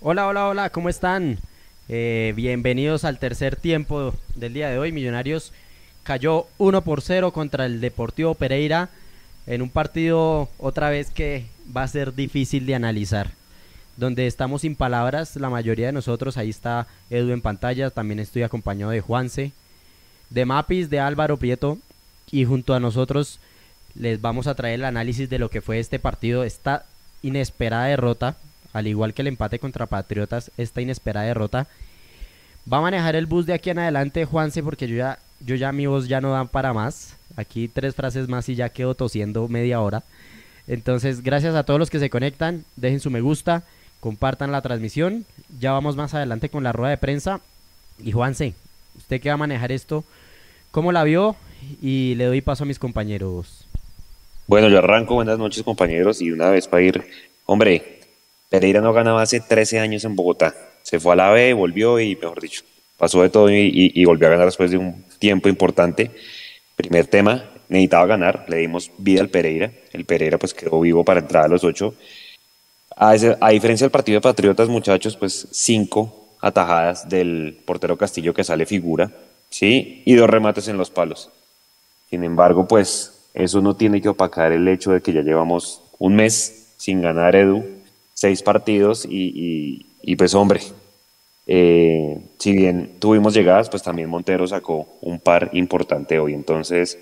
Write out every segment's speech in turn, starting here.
Hola, hola, hola, ¿cómo están? Eh, bienvenidos al tercer tiempo del día de hoy. Millonarios cayó 1 por 0 contra el Deportivo Pereira en un partido otra vez que va a ser difícil de analizar. Donde estamos sin palabras, la mayoría de nosotros, ahí está Edu en pantalla, también estoy acompañado de Juanse, de Mapis, de Álvaro Prieto, y junto a nosotros les vamos a traer el análisis de lo que fue este partido, esta inesperada derrota, al igual que el empate contra Patriotas, esta inesperada derrota. Va a manejar el bus de aquí en adelante Juanse porque yo ya, yo ya mi voz ya no da para más. Aquí tres frases más y ya quedo tosiendo media hora. Entonces, gracias a todos los que se conectan, dejen su me gusta, compartan la transmisión. Ya vamos más adelante con la rueda de prensa. Y Juanse, usted que va a manejar esto, ¿cómo la vio? Y le doy paso a mis compañeros. Bueno, yo arranco, buenas noches compañeros, y una vez para ir, hombre, Pereira no ganaba hace 13 años en Bogotá, se fue a la B, volvió y, mejor dicho, pasó de todo y, volvió a ganar después de un tiempo importante. Primer tema, necesitaba ganar, le dimos vida al Pereira, el Pereira pues quedó vivo para entrar a los ocho. A, a diferencia del partido de Patriotas, muchachos, pues cinco atajadas del portero Castillo que sale figura, ¿sí? Y dos remates en los palos. Sin embargo, pues eso no tiene que opacar el hecho de que ya llevamos un mes sin ganar Edu, seis partidos y, pues hombre, eh, si bien tuvimos llegadas, pues también Montero sacó un par importante hoy. Entonces,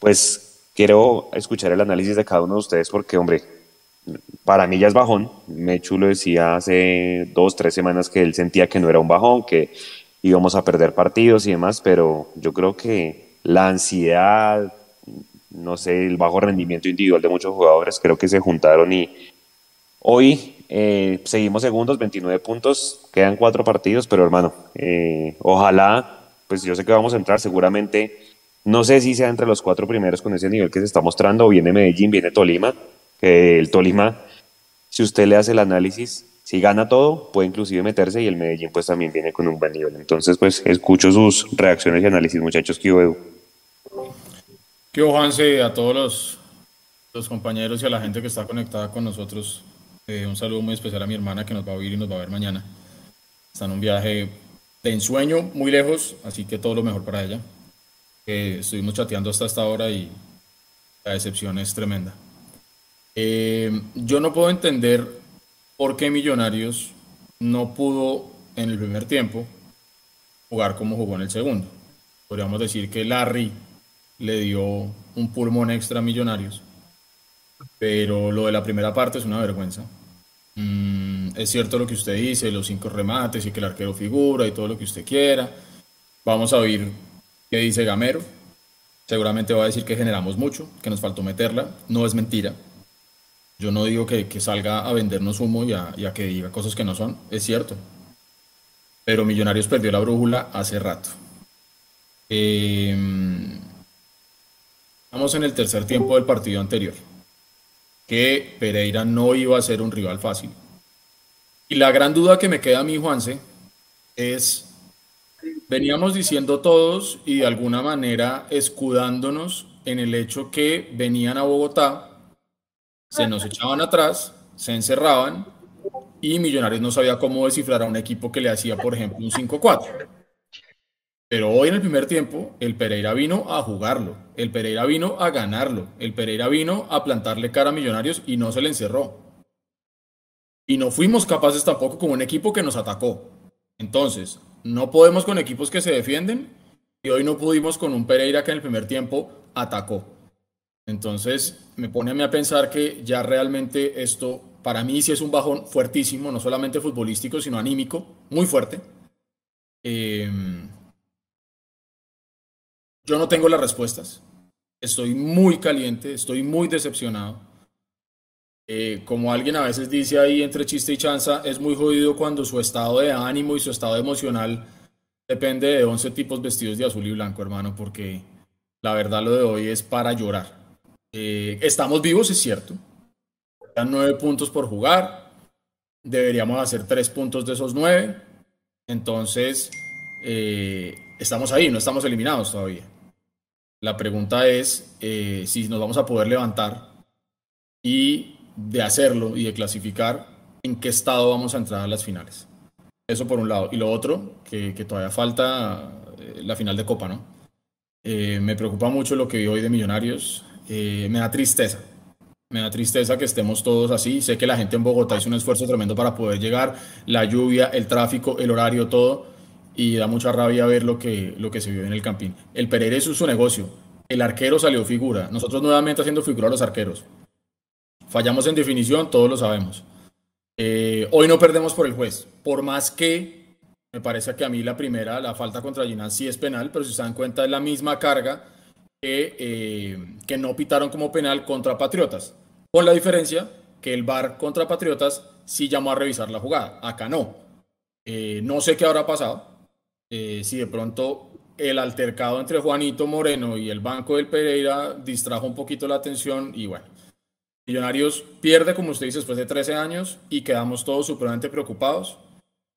pues quiero escuchar el análisis de cada uno de ustedes porque, hombre, para mí ya es bajón. Mechu lo decía hace dos, tres semanas que él sentía que no era un bajón, que íbamos a perder partidos y demás, pero yo creo que la ansiedad, no sé, el bajo rendimiento individual de muchos jugadores, creo que se juntaron y hoy eh, seguimos segundos, 29 puntos, quedan cuatro partidos, pero hermano, eh, ojalá, pues yo sé que vamos a entrar seguramente, no sé si sea entre los cuatro primeros con ese nivel que se está mostrando, viene Medellín, viene Tolima, que el Tolima, si usted le hace el análisis, si gana todo, puede inclusive meterse y el Medellín pues también viene con un buen nivel. Entonces pues escucho sus reacciones y análisis, muchachos, que Edu. Que Juanse, a todos los, compañeros y a la gente que está conectada con nosotros. Eh, un saludo muy especial a mi hermana que nos va a oír y nos va a ver mañana. Está en un viaje de ensueño muy lejos, así que todo lo mejor para ella. estuvimos chateando hasta esta hora y la decepción es tremenda. Eh, yo no puedo entender por qué Millonarios no pudo en el primer tiempo jugar como jugó en el segundo. Podríamos decir que Larry le dio un pulmón extra a Millonarios. Pero lo de la primera parte es una vergüenza. Mm, es cierto lo que usted dice, los cinco remates y que el arquero figura y todo lo que usted quiera. Vamos a oír qué dice Gamero. Seguramente va a decir que generamos mucho, que nos faltó meterla. No es mentira. Yo no digo que, salga a vendernos humo y a, que diga cosas que no son. Es cierto. Pero Millonarios perdió la brújula hace rato. Eh, Estamos en el tercer tiempo del partido anterior, que Pereira no iba a ser un rival fácil. Y la gran duda que me queda a mí, Juanse, es, veníamos diciendo todos y de alguna manera escudándonos en el hecho que venían a Bogotá, se nos echaban atrás, se encerraban y Millonarios no sabía cómo descifrar a un equipo que le hacía, por ejemplo, un 5-4. Pero hoy en el primer tiempo, el Pereira vino a jugarlo, el Pereira vino a ganarlo, el Pereira vino a plantarle cara a Millonarios y no se le encerró. Y no fuimos capaces tampoco con un equipo que nos atacó. Entonces, no podemos con equipos que se defienden y hoy no pudimos con un Pereira que en el primer tiempo atacó. Entonces, me pone a mí a pensar que ya realmente esto, para mí sí es un bajón fuertísimo, no solamente futbolístico, sino anímico, muy fuerte. Eh, yo no tengo las respuestas. Estoy muy caliente, estoy muy decepcionado. Eh, como alguien a veces dice ahí entre chiste y chanza, es muy jodido cuando su estado de ánimo y su estado emocional depende de 11 tipos vestidos de azul y blanco, hermano, porque la verdad lo de hoy es para llorar. Eh, estamos vivos, es cierto. Están nueve puntos por jugar. Deberíamos hacer tres puntos de esos nueve. Entonces, eh, estamos ahí, no estamos eliminados todavía. La pregunta es eh, si nos vamos a poder levantar y de hacerlo y de clasificar, en qué estado vamos a entrar a las finales. Eso por un lado. Y lo otro, que, todavía falta eh, la final de Copa, ¿no? Eh, me preocupa mucho lo que vi hoy de Millonarios. Me da tristeza. Me da tristeza que estemos todos así. Sé que la gente en Bogotá hizo un esfuerzo tremendo para poder llegar. La lluvia, el tráfico, el horario, todo. Y da mucha rabia ver lo que, lo que se vio en el Campín. El Pereira es su negocio. El arquero salió figura. Nosotros nuevamente haciendo figura a los arqueros. Fallamos en definición, todos lo sabemos. Eh, hoy no perdemos por el juez. Por más que me parece que a mí la primera, la falta contra Ginás sí es penal, pero si se dan cuenta es la misma carga que, eh, que no pitaron como penal contra Patriotas. Con la diferencia que el VAR contra Patriotas sí llamó a revisar la jugada. Acá no. Eh, no sé qué habrá pasado. Si de pronto el altercado entre Juanito Moreno y el banco del Pereira distrajo un poquito la atención y bueno, Millonarios pierde, como usted dice, después de 13 años y quedamos todos supremamente preocupados.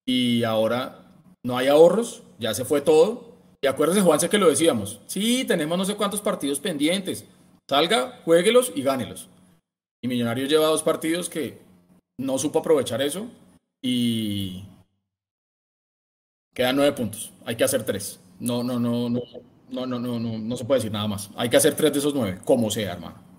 Y ahora no hay ahorros, ya se fue todo. Y acuérdese, Juanse, que lo decíamos. Sí, tenemos no sé cuántos partidos pendientes. Salga, jueguelos y gánelos. Y Millonarios lleva dos partidos que no supo aprovechar eso y quedan nueve puntos. Hay que hacer tres. No, no, no, no, no, no, no, no, no se puede decir nada más. Hay que hacer tres de esos nueve, como sea, hermano.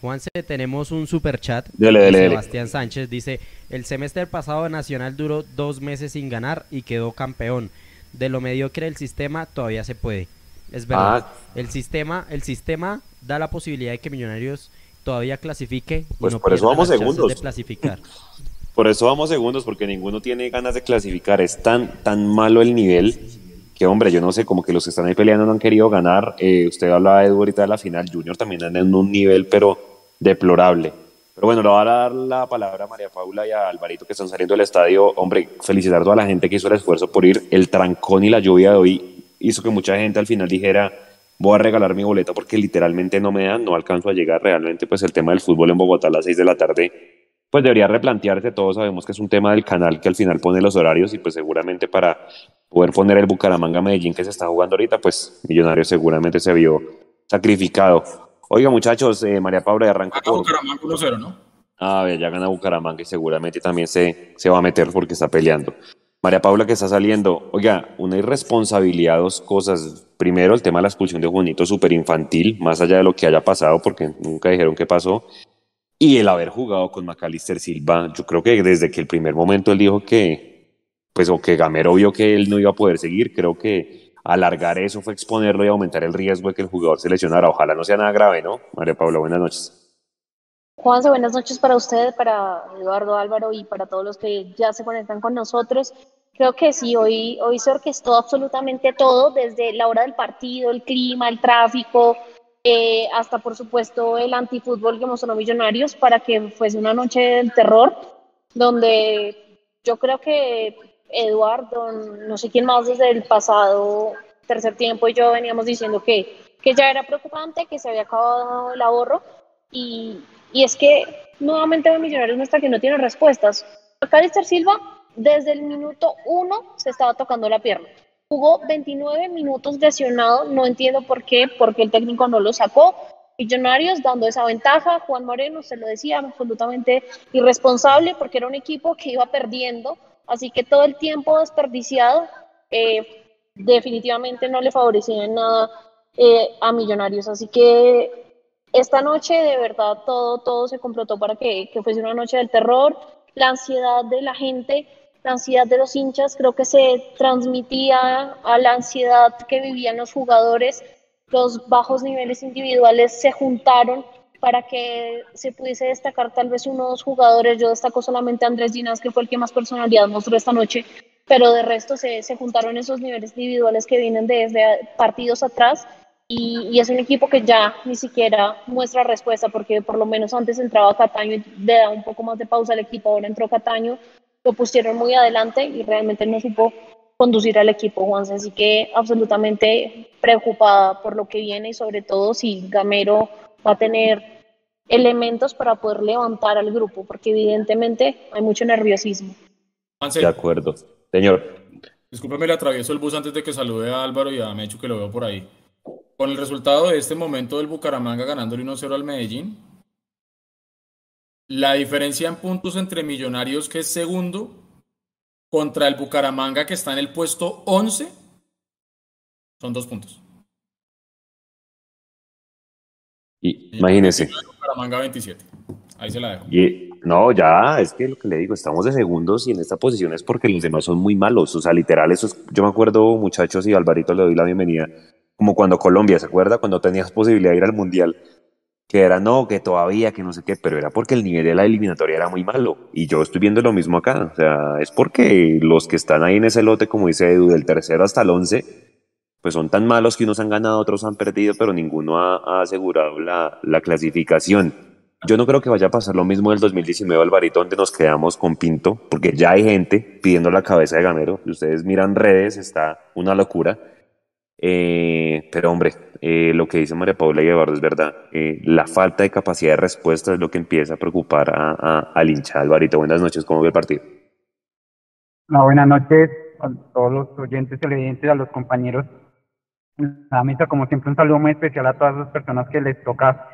Juanse, tenemos un super chat. Sebastián Sánchez dice, el semestre pasado Nacional duró dos meses sin ganar y quedó campeón. De lo mediocre del sistema todavía se puede. Es verdad. Ah. El sistema, el sistema da la posibilidad de que Millonarios todavía clasifique. pues por eso vamos segundos. De clasificar. Por eso vamos segundos, porque ninguno tiene ganas de clasificar. Es tan, tan malo el nivel que, hombre, yo no sé, como que los que están ahí peleando no han querido ganar. Eh, usted hablaba de ahorita de la final. Junior también anda en un nivel, pero deplorable. Pero bueno, le voy a dar la palabra a María Paula y a Alvarito que están saliendo del estadio. Hombre, felicitar a toda la gente que hizo el esfuerzo por ir. El trancón y la lluvia de hoy hizo que mucha gente al final dijera, voy a regalar mi boleta porque literalmente no me dan, no alcanzo a llegar realmente. Pues el tema del fútbol en Bogotá a las 6 de la tarde, pues debería replantearse. Todos sabemos que es un tema del canal que al final pone los horarios y pues seguramente para poder poner el Bucaramanga Medellín que se está jugando ahorita, pues Millonarios seguramente se vio sacrificado. Oiga, muchachos, eh, María Paula de arranca por... Bucaramanga 1-0, ¿no? Ah, ya gana Bucaramanga y seguramente también se, se va a meter porque está peleando. María Paula que está saliendo, oiga, una irresponsabilidad, dos cosas. Primero, el tema de la expulsión de Juanito, súper infantil, más allá de lo que haya pasado, porque nunca dijeron qué pasó. Y el haber jugado con Macalister Silva, yo creo que desde que el primer momento él dijo que, pues, o que Gamero vio que él no iba a poder seguir, creo que alargar eso fue exponerlo y aumentar el riesgo de que el jugador se lesionara. Ojalá no sea nada grave, ¿no? María Paula, buenas noches. Juanse, buenas noches para usted, para Eduardo Álvaro y para todos los que ya se conectan con nosotros. Creo que sí, hoy, hoy se orquestó absolutamente todo, desde la hora del partido, el clima, el tráfico, eh, hasta por supuesto el antifútbol que mostró Millonarios para que fuese una noche del terror, donde yo creo que Eduardo, no sé quién más desde el pasado tercer tiempo y yo veníamos diciendo que, que ya era preocupante, que se había acabado el ahorro y, y es que nuevamente Millonarios muestra que no tiene respuestas. Calister Silva desde el minuto uno se estaba tocando la pierna. Jugó 29 minutos lesionado, no entiendo por qué, porque el técnico no lo sacó. Millonarios dando esa ventaja, Juan Moreno se lo decía, absolutamente irresponsable porque era un equipo que iba perdiendo Así que todo el tiempo desperdiciado eh, definitivamente no le favorecía en nada eh, a Millonarios. Así que esta noche de verdad todo, todo se complotó para que, que fuese una noche del terror. La ansiedad de la gente, la ansiedad de los hinchas, creo que se transmitía a la ansiedad que vivían los jugadores. Los bajos niveles individuales se juntaron para que se pudiese destacar tal vez unos jugadores. Yo destaco solamente a Andrés Ginás, que fue el que más personalidad mostró esta noche, pero de resto se, se juntaron esos niveles individuales que vienen desde partidos atrás y, y, es un equipo que ya ni siquiera muestra respuesta, porque por lo menos antes entraba Cataño y le da un poco más de pausa al equipo, ahora entró Cataño, lo pusieron muy adelante y realmente no supo conducir al equipo, Juan. Así que absolutamente preocupada por lo que viene y sobre todo si Gamero va a tener elementos para poder levantar al grupo, porque evidentemente hay mucho nerviosismo. De acuerdo. Señor. Discúlpeme, le atravieso el bus antes de que salude a Álvaro y a Mechu, que lo veo por ahí. Con el resultado de este momento del Bucaramanga ganándole 1-0 al Medellín, la diferencia en puntos entre Millonarios, que es segundo, contra el Bucaramanga, que está en el puesto 11, son dos puntos. Y, imagínese. Bucaramanga 27. Ahí se la dejo. Y, no, ya, es que lo que le digo, estamos de segundos y en esta posición es porque los demás son muy malos. O sea, literal, eso es, yo me acuerdo, muchachos, y Alvarito le doy la bienvenida, como cuando Colombia, ¿se acuerda? Cuando tenías posibilidad de ir al Mundial, que era no, que todavía, que no sé qué, pero era porque el nivel de la eliminatoria era muy malo. Y yo estoy viendo lo mismo acá. O sea, es porque los que están ahí en ese lote, como dice Edu, del tercero hasta el once, pues son tan malos que unos han ganado, otros han perdido, pero ninguno ha, ha asegurado la, la clasificación. Yo no creo que vaya a pasar lo mismo del 2019, Alvarito, donde nos quedamos con Pinto, porque ya hay gente pidiendo la cabeza de Gamero. Ustedes miran redes, está una locura. Eh, pero hombre, eh, lo que dice María Paula y Eduardo es verdad. Eh, la falta de capacidad de respuesta es lo que empieza a preocupar a, a, al hincha. Alvarito, buenas noches, ¿cómo ve el partido? Buenas noches a todos los oyentes televidentes, a los compañeros. La mesa, como siempre, un saludo muy especial a todas las personas que les toca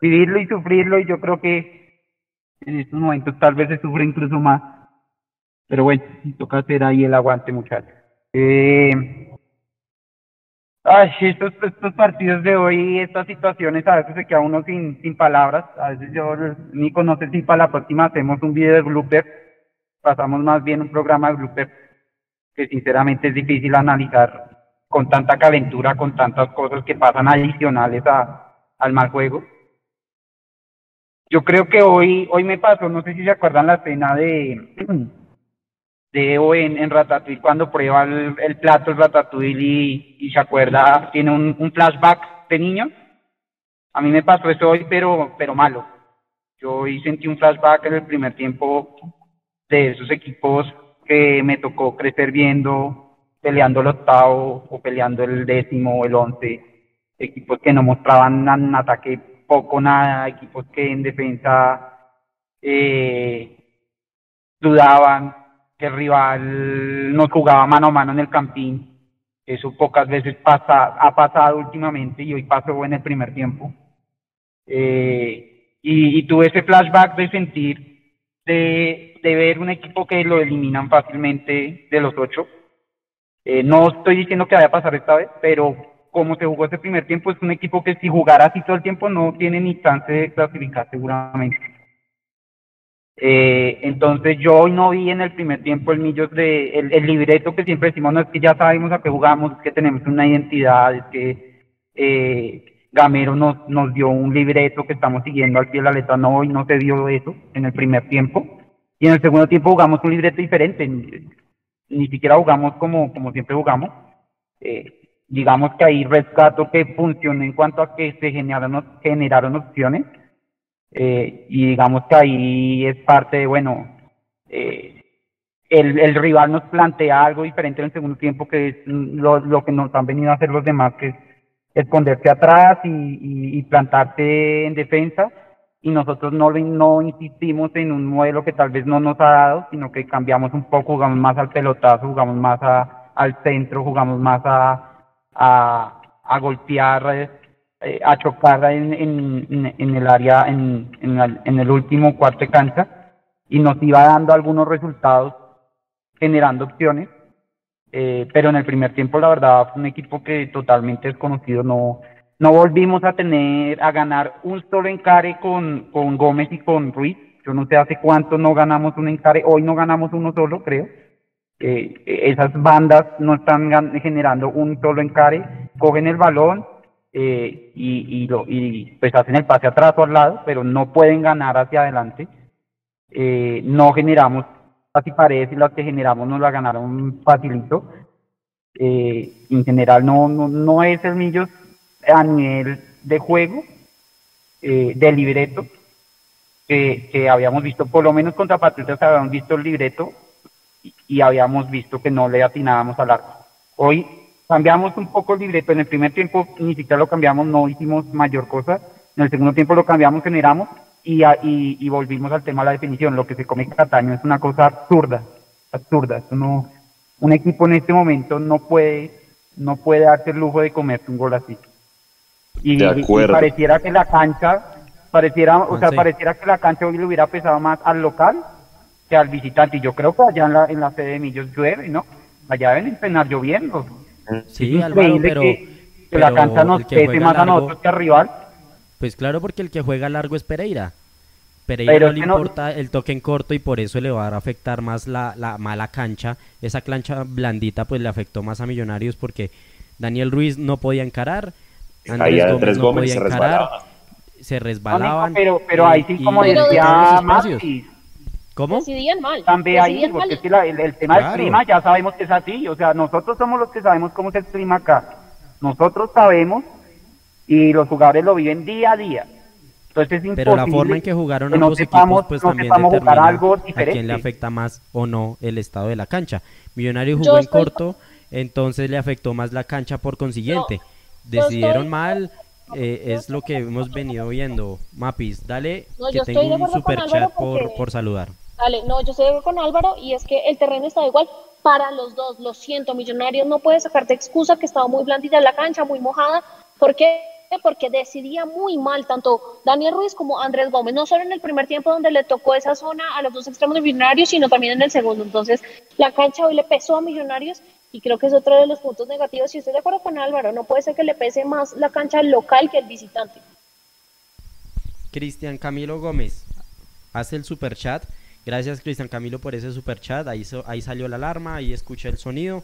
vivirlo y sufrirlo y yo creo que en estos momentos tal vez se sufre incluso más. Pero bueno, toca hacer ahí el aguante, muchachos. Ay, estos, partidos de hoy, estas situaciones, a veces se queda uno sin, sin palabras. A veces yo, ni conoce si para la próxima hacemos un video de blooper. Pasamos más bien un programa de blooper que sinceramente es difícil analizar con tanta calentura, con tantas cosas que pasan adicionales a, al mal juego yo creo que hoy, hoy me pasó, no sé si se acuerdan la escena de, de Evo en, en Ratatouille cuando prueba el, el plato el Ratatouille y, y, se acuerda, tiene un, un, flashback de niño. A mí me pasó eso hoy, pero, pero malo. Yo hoy sentí un flashback en el primer tiempo de esos equipos que me tocó crecer viendo, peleando el octavo o peleando el décimo o el once, equipos que no mostraban un ataque poco nada, equipos que en defensa eh, dudaban, que el rival nos jugaba mano a mano en el campín. Eso pocas veces pasa, ha pasado últimamente y hoy pasó en el primer tiempo. Eh, y, y, tuve ese flashback de sentir, de, de, ver un equipo que lo eliminan fácilmente de los ocho. Eh, no estoy diciendo que vaya a pasar esta vez, pero como se jugó ese primer tiempo, es un equipo que si jugara así todo el tiempo no tiene ni chance de clasificar seguramente. Eh, entonces yo hoy no vi en el primer tiempo el Millos de el, el, libreto que siempre decimos, no es que ya sabemos a qué jugamos, es que tenemos una identidad, es que eh, Gamero nos, dio un libreto que estamos siguiendo al pie de la letra, no, hoy no se dio eso en el primer tiempo. Y en el segundo tiempo jugamos un libreto diferente, ni, siquiera jugamos como, siempre jugamos. Eh, digamos que ahí rescato que funcionó en cuanto a que se generaron opciones eh, y digamos que ahí es parte de, bueno, eh, el, el, rival nos plantea algo diferente en el segundo tiempo que es lo, lo que nos han venido a hacer los demás, que es esconderse atrás y, y, y plantarse en defensa. Y nosotros no, no insistimos en un modelo que tal vez no nos ha dado, sino que cambiamos un poco, jugamos más al pelotazo, jugamos más al centro, jugamos más a, a, a golpear, eh, a chocar en, en, en, el área, en, en, el, último cuarto de cancha, y nos iba dando algunos resultados generando opciones. Eh, pero en el primer tiempo, la verdad, fue un equipo que totalmente desconocido. No, no volvimos a tener, a ganar un solo encare con, con Gómez y con Ruiz. Yo no sé hace cuánto no ganamos un encare. Hoy no ganamos uno solo, creo eh, esas bandas no están generando un solo encare, cogen el balón eh, y, y, lo, y pues hacen el pase atrás o al lado, pero no pueden ganar hacia adelante. Eh, no generamos casi paredes y las que generamos nos la ganaron facilito. Eh, en general no, no, no es Millos a nivel de juego, eh, de libreto, que, que habíamos visto, por lo menos contra Patriotas habíamos visto el libreto y habíamos visto que no le atinábamos al arco. Hoy cambiamos un poco el libreto. En el primer tiempo ni siquiera lo cambiamos, no hicimos mayor cosa. En el segundo tiempo lo cambiamos, generamos y, y, y volvimos al tema de la definición. Lo que se come Cataño es una cosa absurda, absurda. Eso no, un equipo en este momento no puede, no puede darse el lujo de comerse un gol así. Y, De y acuerdo. pareciera que la cancha, pareciera, o sea, Juanse. pareciera que la cancha hoy le hubiera pesado más al local que al visitante. Y yo creo que allá en la, en la sede de Millos llueve, ¿no? Allá deben entrenar lloviendo. Sí, es Álvaro, pero, que, que la pero cancha nos pese más a nosotros que al rival. Pues claro, porque el que juega largo es Pereira. Pereira Pero no le no- importa el toque en corto y por eso le va a afectar más la, la mala cancha. Esa cancha blandita pues le afectó más a Millonarios porque Daniel Ruiz no podía encarar, Ahí Andrés Andrés Gómez no Gómez podía se encarar, resbalaba. se No, resbalaban. Pero, pero ahí sí, como decía ¿Cómo? Decidían mal. también ahí, porque mal. es que la- el, el tema del Claro. clima ya sabemos que es así, o sea, nosotros somos los que sabemos cómo es el clima acá. Nosotros sabemos y los jugadores lo viven día a día. Entonces es Pero la imposible forma en que jugaron que ambos equipos pues no también determina algo a quién le afecta más o no el estado de la cancha. Millonarios Yo jugó en estoy- corto, entonces le afectó más la cancha por consiguiente. Decidieron estoy- mal, eh, es lo que hemos venido viendo. Mapis, dale No, que tengo un super chat por, por saludar. Dale, no, yo estoy con Álvaro y es que el terreno está igual para los dos. Lo siento, Millonarios no puede sacarte excusa que estaba muy blandita la cancha, muy mojada. ¿Por qué? Porque decidía muy mal tanto Daniel Ruiz como Andrés Gómez, no solo en el primer tiempo donde le tocó esa zona a los dos extremos de Millonarios, sino también en el segundo. Entonces, la cancha hoy le pesó a Millonarios y creo que es otro de los puntos negativos. Y estoy de acuerdo con Álvaro, no puede ser que le pese más la cancha local que el visitante. Cristian Camilo Gómez hace el super chat. Gracias Cristian Camilo por ese super chat. Ahí, so- ahí salió la alarma, ahí escuché el sonido.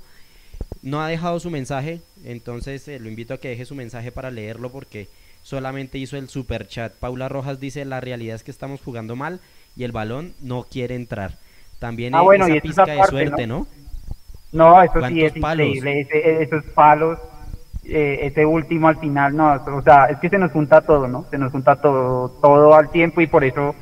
No ha dejado su mensaje, entonces eh, lo invito a que deje su mensaje para leerlo porque solamente hizo el super chat. Paula Rojas dice la realidad es que estamos jugando mal y el balón no quiere entrar. También Ah, bueno, esa y pizca de aparte, suerte, ¿no? ¿no? No, eso sí ¿Cuántos es palos? increíble, ese- esos palos, eh, ese último al final, no, o sea, es que se nos junta todo, ¿no? Se nos junta todo, todo al tiempo y por eso,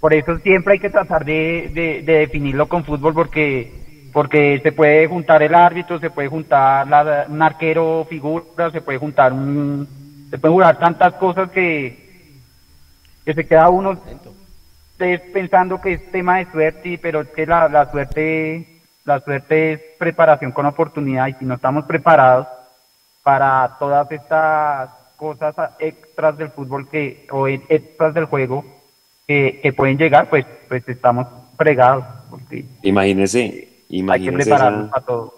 por eso siempre hay que tratar de, de, de definirlo con fútbol porque, porque se puede juntar el árbitro, se puede juntar la- un arquero figura, se puede juntar un, se pueden jugar tantas cosas que, que se queda uno pensando que es tema de suerte, pero es que la, la suerte, la suerte es preparación con oportunidad y si no estamos preparados para todas estas cosas extras del fútbol que o extras del juego que, que pueden llegar, pues pues estamos fregados porque Imagínese, hay que imagínese prepararnos esa, para todo.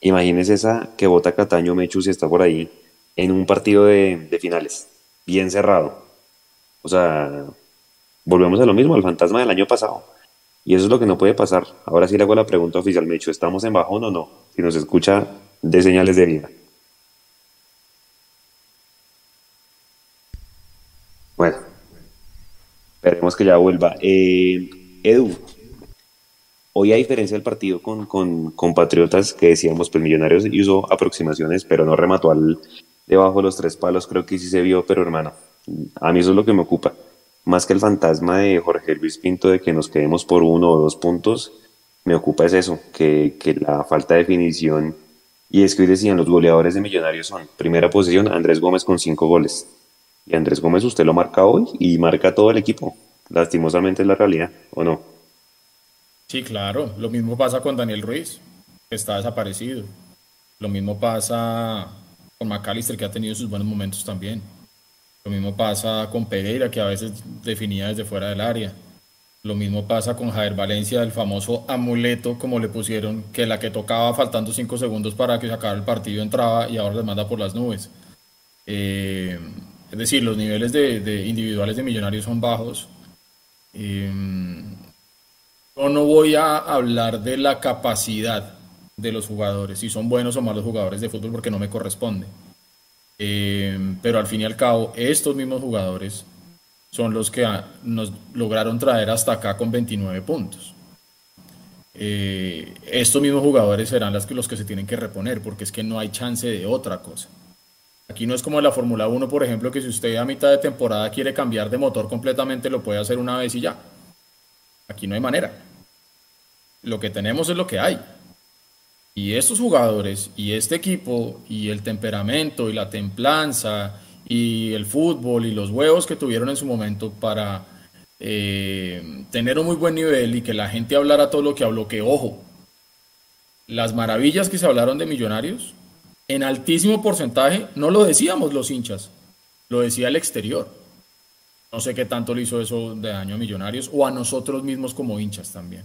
imagínese esa que vota Cataño Mechu si está por ahí en un partido de, de finales, bien cerrado. O sea, volvemos a lo mismo, al fantasma del año pasado. Y eso es lo que no puede pasar. Ahora sí le hago la pregunta oficial, Mechu, ¿estamos en bajón o no? Si nos escucha, de señales de vida. Bueno, esperemos que ya vuelva. Eh, Edu, hoy a diferencia del partido con, con, con Patriotas, que decíamos, pues Millonarios hizo aproximaciones, pero no remató al debajo de los tres palos, creo que sí se vio, pero hermano, a mí eso es lo que me ocupa. Más que el fantasma de Jorge Luis Pinto de que nos quedemos por uno o dos puntos, me ocupa es eso, que, que la falta de definición. Y es que hoy decían, los goleadores de Millonarios son, primera posición, Andrés Gómez con cinco goles. Y Andrés Gómez usted lo marca hoy y marca todo el equipo. Lastimosamente es la realidad, ¿o no? Sí, claro. Lo mismo pasa con Daniel Ruiz, que está desaparecido. Lo mismo pasa con McAllister, que ha tenido sus buenos momentos también. Lo mismo pasa con Pereira, que a veces definía desde fuera del área. Lo mismo pasa con Javier Valencia, el famoso amuleto, como le pusieron, que la que tocaba faltando cinco segundos para que se acabara el partido entraba y ahora les manda por las nubes. Eh, es decir, los niveles de, individuales de millonarios son bajos. Eh, yo no voy a hablar de la capacidad de los jugadores, si son buenos o malos jugadores de fútbol, porque no me corresponde. Eh, pero al fin y al cabo, estos mismos jugadores son los que nos lograron traer hasta acá con 29 puntos. Eh, estos mismos jugadores serán las que, los que se tienen que reponer, porque es que no hay chance de otra cosa. Aquí no es como la Fórmula 1, por ejemplo, que si usted a mitad de temporada quiere cambiar de motor completamente, lo puede hacer una vez y ya. Aquí no hay manera. Lo que tenemos es lo que hay. Y estos jugadores y este equipo y el temperamento y la templanza y el fútbol y los huevos que tuvieron en su momento para eh, tener un muy buen nivel y que la gente hablara todo lo que habló, que ojo, las maravillas que se hablaron de millonarios, en altísimo porcentaje, no lo decíamos los hinchas, lo decía el exterior. No sé qué tanto le hizo eso de daño a Millonarios o a nosotros mismos como hinchas también.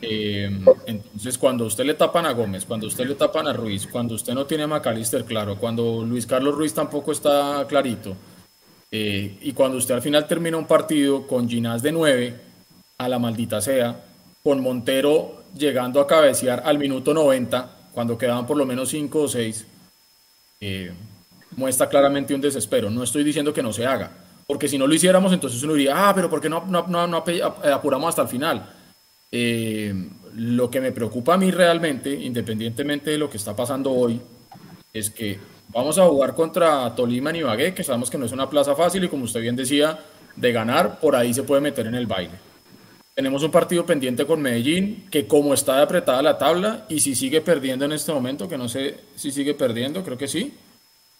Eh, entonces, cuando usted le tapan a Gómez, cuando usted le tapan a Ruiz, cuando usted no tiene a Macalister claro, cuando Luis Carlos Ruiz tampoco está clarito, eh, y cuando usted al final termina un partido con Ginás de 9, a la maldita sea, con Montero llegando a cabecear al minuto 90, cuando quedaban por lo menos 5 o 6, eh, muestra claramente un desespero. No estoy diciendo que no se haga, porque si no lo hiciéramos, entonces uno diría, ah, pero ¿por qué no, no apuramos hasta el final? Eh, lo que me preocupa a mí realmente, independientemente de lo que está pasando hoy, es que vamos a jugar contra Tolima y Ibagué, que sabemos que no es una plaza fácil y como usted bien decía, de ganar, por ahí se puede meter en el baile. Tenemos un partido pendiente con Medellín, que como está de apretada la tabla, y si sigue perdiendo en este momento, que no sé si sigue perdiendo, creo que sí,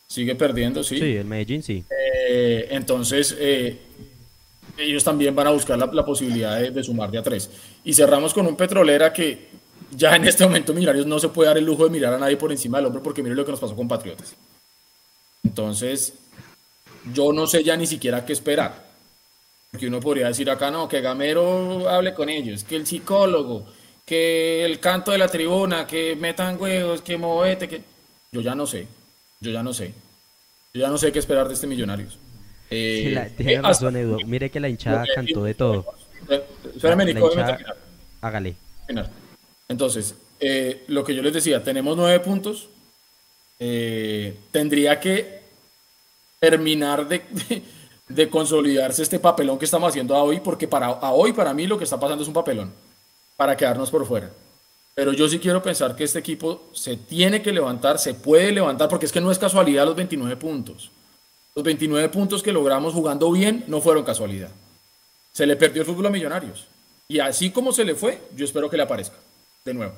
sigue perdiendo, sí. Sí, el Medellín sí. Eh, entonces, eh, ellos también van a buscar la, posibilidad de, sumar de a tres. Y cerramos con un petrolera que ya en este momento Millonarios no se puede dar el lujo de mirar a nadie por encima del hombre porque mire lo que nos pasó con Patriotas. Entonces, yo no sé ya ni siquiera qué esperar. Porque uno podría decir acá, no, que Gamero hable con ellos, que el psicólogo, que el canto de la tribuna, que metan huevos, que movete, que... Yo ya no sé, yo ya no sé. Yo ya no sé qué esperar de este Millonarios. Eh, tiene eh, razón, Edu. Mire que la hinchada cantó de todo. Espérame, Nico, Hágale. Entonces, eh, lo que yo les decía, tenemos nueve puntos. tendría que terminar de, de, consolidarse este papelón que estamos haciendo a hoy, porque para a hoy, para mí, lo que está pasando es un papelón, para quedarnos por fuera. Pero yo sí quiero pensar que este equipo se tiene que levantar, se puede levantar, porque es que no es casualidad los 29 puntos. Los 29 puntos que logramos jugando bien no fueron casualidad. Se le perdió el fútbol a Millonarios. Y así como se le fue, yo espero que le aparezca de nuevo.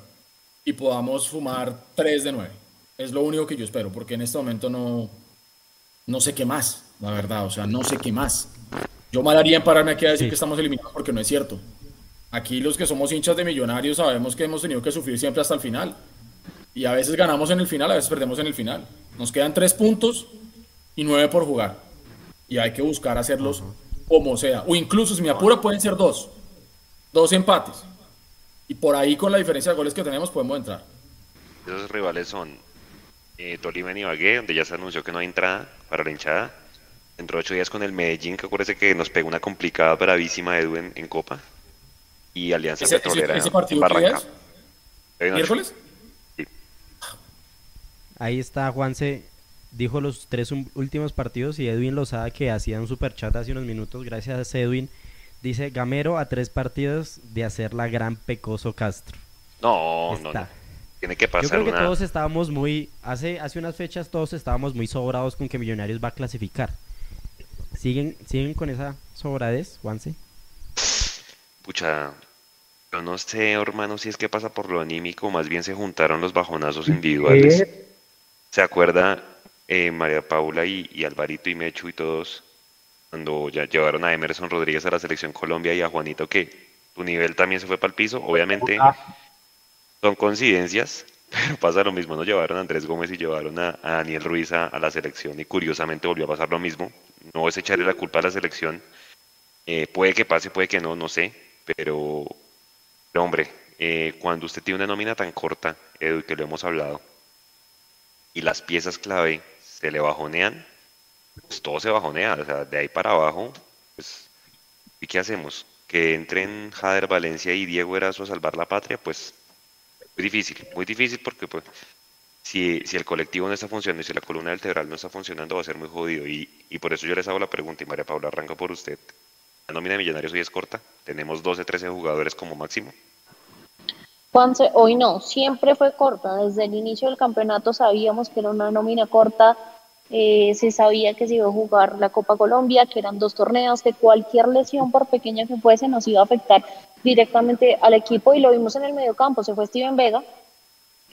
Y podamos fumar 3 de 9. Es lo único que yo espero, porque en este momento no, no sé qué más, la verdad. O sea, no sé qué más. Yo mal haría en pararme aquí a decir que estamos eliminados porque no es cierto. Aquí los que somos hinchas de Millonarios sabemos que hemos tenido que sufrir siempre hasta el final. Y a veces ganamos en el final, a veces perdemos en el final. Nos quedan tres puntos y nueve por jugar. Y hay que buscar hacerlos como sea. O incluso, si me apura, pueden ser dos. Dos empates. Y por ahí, con la diferencia de goles que tenemos, podemos entrar. Esos rivales son eh, Tolima y Ibagué, donde ya se anunció que no hay entrada para la hinchada. Dentro de ocho días con el Medellín, que acuérdese que nos pegó una complicada, bravísima Edu en, en Copa. Y Alianza Petrolera ese, partido en ¿Miércoles? Sí. Ahí está Juanse dijo los tres últimos partidos y Edwin Lozada que hacía un super chat hace unos minutos, gracias a Edwin, dice Gamero a tres partidos de hacer la gran Pecoso Castro. No, no, Tiene que pasar. Yo creo que todos estábamos muy, hace, hace unas fechas todos estábamos muy sobrados con que Millonarios va a clasificar. ¿Siguen, siguen con esa sobradez, Juanse? Pucha, yo no sé, hermano, si es que pasa por lo anímico, más bien se juntaron los bajonazos individuales. ¿Se acuerda eh, María Paula y, Alvarito y Mechu y todos, cuando ya llevaron a Emerson Rodríguez a la selección Colombia y a Juanito, que tu nivel también se fue para el piso, obviamente son coincidencias, pero pasa lo mismo, no llevaron a Andrés Gómez y llevaron a, Daniel Ruiz a, la selección y curiosamente volvió a pasar lo mismo, no es echarle la culpa a la selección, eh, puede que pase, puede que no, no sé, pero, hombre, eh, cuando usted tiene una nómina tan corta, Edu, que lo hemos hablado, y las piezas clave se le bajonean, pues todo se bajonea, o sea, de ahí para abajo, pues, ¿y qué hacemos? Que entren Jader Valencia y Diego Erazo a salvar la patria, pues muy difícil, muy difícil porque pues si, si el colectivo no está funcionando y si la columna vertebral no está funcionando va a ser muy jodido y, por eso yo les hago la pregunta y María Paula arranca por usted. La nómina de Millonarios hoy es corta, tenemos 12, 13 jugadores como máximo. Juanse, hoy no, siempre fue corta. Desde el inicio del campeonato sabíamos que era una nómina corta. Eh, se sabía que se iba a jugar la Copa Colombia, que eran dos torneos, que cualquier lesión, por pequeña que fuese, nos iba a afectar directamente al equipo y lo vimos en el mediocampo. Se fue Steven Vega,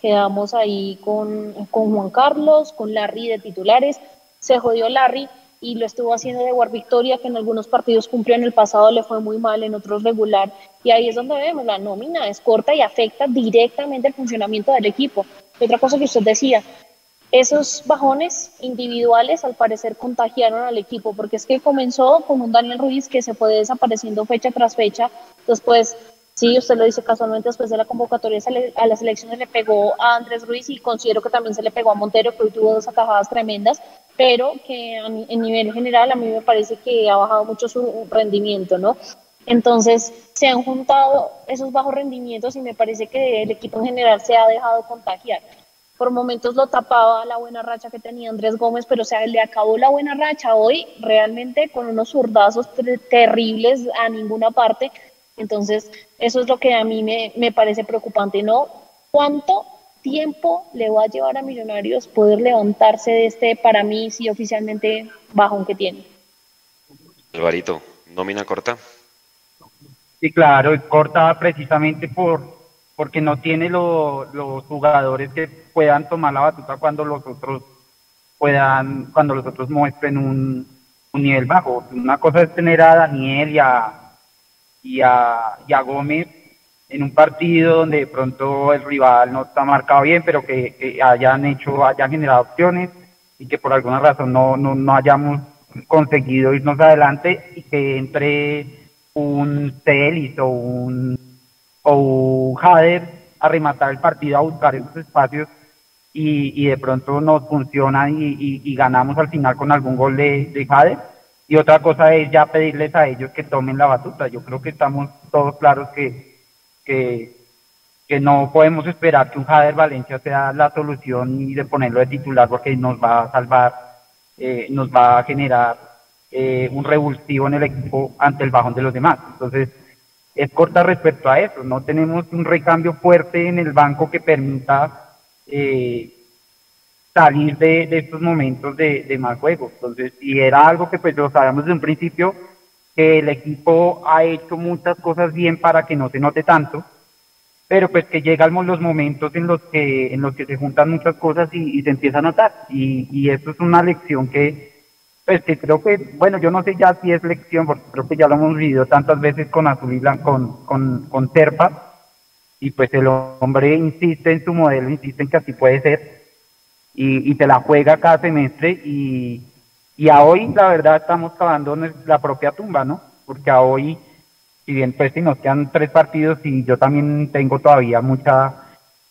quedamos ahí con, con Juan Carlos, con Larry de titulares. Se jodió Larry, y lo estuvo haciendo de War Victoria, que en algunos partidos cumplió en el pasado, le fue muy mal, en otros regular. Y ahí es donde vemos, la nómina es corta y afecta directamente el funcionamiento del equipo. otra cosa que usted decía, esos bajones individuales al parecer contagiaron al equipo, porque es que comenzó con un Daniel Ruiz que se fue desapareciendo fecha tras fecha, después, sí, usted lo dice casualmente, después de la convocatoria a las elecciones le pegó a Andrés Ruiz y considero que también se le pegó a Montero, que hoy tuvo dos atajadas tremendas, pero que en nivel general a mí me parece que ha bajado mucho su rendimiento, ¿no? Entonces se han juntado esos bajos rendimientos y me parece que el equipo en general se ha dejado contagiar por momentos lo tapaba la buena racha que tenía Andrés Gómez, pero o le acabó la buena racha hoy realmente con unos zurdazos terribles a ninguna parte. Entonces, eso es lo que a mí me, me parece preocupante, ¿no? ¿Cuánto tiempo le va a llevar a Millonarios poder levantarse de este, para mí, sí, oficialmente bajón que tiene? Alvarito, nómina corta. Sí, claro, es corta precisamente por, porque no tiene los jugadores que puedan tomar la batuta cuando los otros puedan, cuando los otros muestren un, nivel bajo. Una cosa es tener a Daniel y a, y a, Gómez en un partido donde de pronto el rival no está marcado bien, pero que, hayan hecho, hayan generado opciones y que por alguna razón no, no, no hayamos conseguido irnos adelante y que entre un Celis o un o Jader a rematar el partido, a buscar esos espacios y, de pronto nos funciona y, ganamos al final con algún gol de, de Jader. Y otra cosa es ya pedirles a ellos que tomen la batuta. Yo creo que estamos todos claros que, que, no podemos esperar que un Jader Valencia sea la solución y de ponerlo de titular porque nos va a salvar, eh, nos va a generar eh, un revulsivo en el equipo ante el bajón de los demás. Entonces, es corta respecto a eso. No tenemos un recambio fuerte en el banco que permita eh, salir de, estos momentos de, de, más juego. Entonces, y era algo que pues lo sabíamos desde un principio, que el equipo ha hecho muchas cosas bien para que no se note tanto, pero pues que llegan los momentos en los que, en los que se juntan muchas cosas y, se empieza a notar. Y, y eso es una lección que, pues que creo que, bueno, yo no sé ya si es lección, porque creo que ya lo hemos vivido tantas veces con Azul y Blanco, con, con, con Serpa, y pues el hombre insiste en su modelo, insiste en que así puede ser, y, y se la juega cada semestre, y, y a hoy la verdad estamos cavando la propia tumba, ¿no? Porque a hoy, si bien pues si nos quedan tres partidos, y yo también tengo todavía mucha,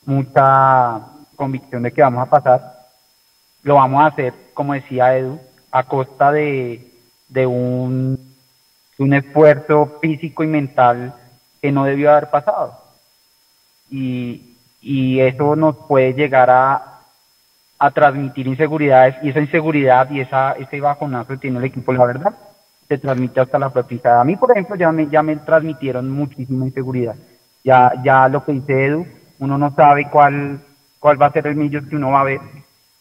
mucha convicción de que vamos a pasar, lo vamos a hacer, como decía Edu, a costa de, de un, un esfuerzo físico y mental que no debió haber pasado. Y, y eso nos puede llegar a, a transmitir inseguridades y esa inseguridad y esa, ese bajonazo que tiene el equipo, la verdad, se transmite hasta la propia A mí, por ejemplo, ya me, ya me transmitieron muchísima inseguridad. Ya, ya lo que dice Edu, uno no sabe cuál, cuál va a ser el millo que uno va a ver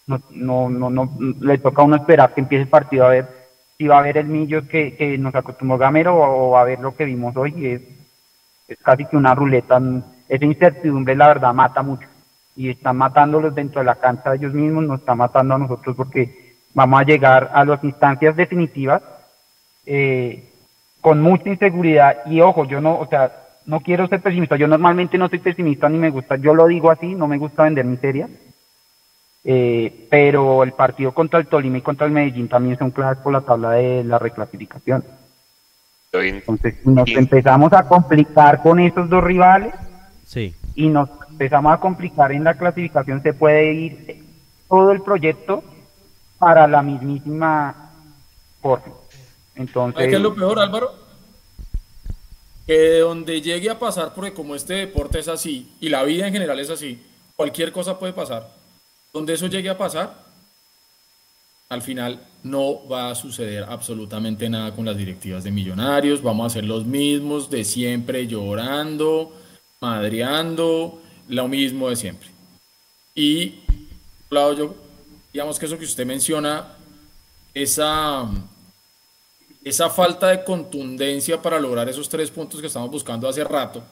no, no, no, no, le toca a uno esperar que empiece el partido a ver si va a haber el millo que, que nos acostumbró Gamero o, va a ver lo que vimos hoy. Es, es casi que una ruleta. Esa incertidumbre, la verdad, mata mucho. Y están matándolos dentro de la cancha de ellos mismos, nos está matando a nosotros porque vamos a llegar a las instancias definitivas eh, con mucha inseguridad. Y ojo, yo no, o sea, no quiero ser pesimista. Yo normalmente no soy pesimista ni me gusta. Yo lo digo así, no me gusta vender miseria eh, pero el partido contra el Tolima y contra el Medellín también son claves por la tabla de la reclasificación. Entonces, nos empezamos a complicar con esos dos rivales sí. y nos empezamos a complicar en la clasificación, se puede ir todo el proyecto para la mismísima forma. Entonces, ¿Qué es lo peor, Álvaro? Que donde llegue a pasar, porque como este deporte es así y la vida en general es así, cualquier cosa puede pasar donde eso llegue a pasar, al final no va a suceder absolutamente nada con las directivas de millonarios, vamos a ser los mismos de siempre llorando, madreando, lo mismo de siempre. Y, yo, digamos que eso que usted menciona, esa, esa falta de contundencia para lograr esos tres puntos que estamos buscando hace rato,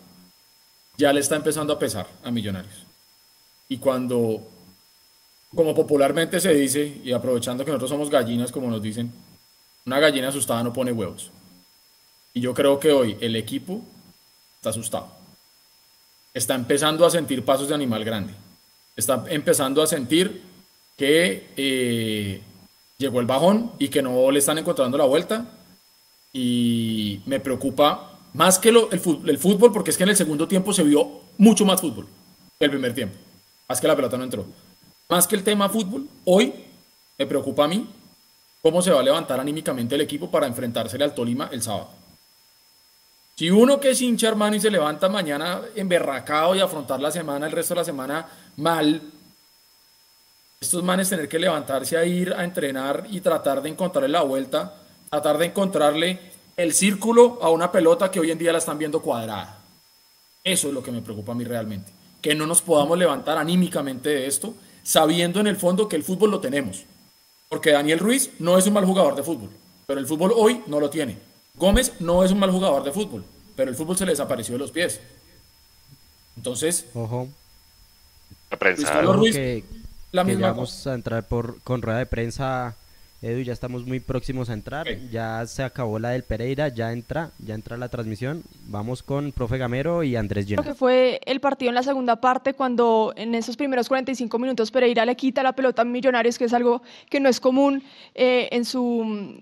ya le está empezando a pesar a millonarios. Y cuando como popularmente se dice, y aprovechando que nosotros somos gallinas, como nos dicen, una gallina asustada no pone huevos. Y yo creo que hoy el equipo está asustado. Está empezando a sentir pasos de animal grande. Está empezando a sentir que eh, llegó el bajón y que no le están encontrando la vuelta. Y me preocupa más que el, fútbol, porque es que en el segundo tiempo se vio mucho más fútbol que el primer tiempo. Más que la pelota no entró. Más que el tema fútbol, hoy me preocupa a mí cómo se va a levantar anímicamente el equipo para enfrentársele al Tolima el sábado. Si uno que es hincha, hermano, y se levanta mañana emberracado y afrontar la semana, el resto de la semana mal, estos manes tener que levantarse a ir a entrenar y tratar de encontrarle la vuelta, tratar de encontrarle el círculo a una pelota que hoy en día la están viendo cuadrada. Eso es lo que me preocupa a mí realmente. Que no nos podamos levantar anímicamente de esto, sabiendo en el fondo que el fútbol lo tenemos. Porque Daniel Ruiz no es un mal jugador de fútbol, pero el fútbol hoy no lo tiene. Gómez no es un mal jugador de fútbol, pero el fútbol se le desapareció de los pies. Entonces, ojo. La prensa. Ruiz, la misma vamos a entrar por, con rueda de prensa. Edu, ya estamos muy próximos a entrar. Ya se acabó la del Pereira, ya entra, ya entra la transmisión. Vamos con profe Gamero y Andrés Lleno. que fue el partido en la segunda parte cuando en esos primeros 45 minutos Pereira le quita la pelota a Millonarios, que es algo que no es común eh, en su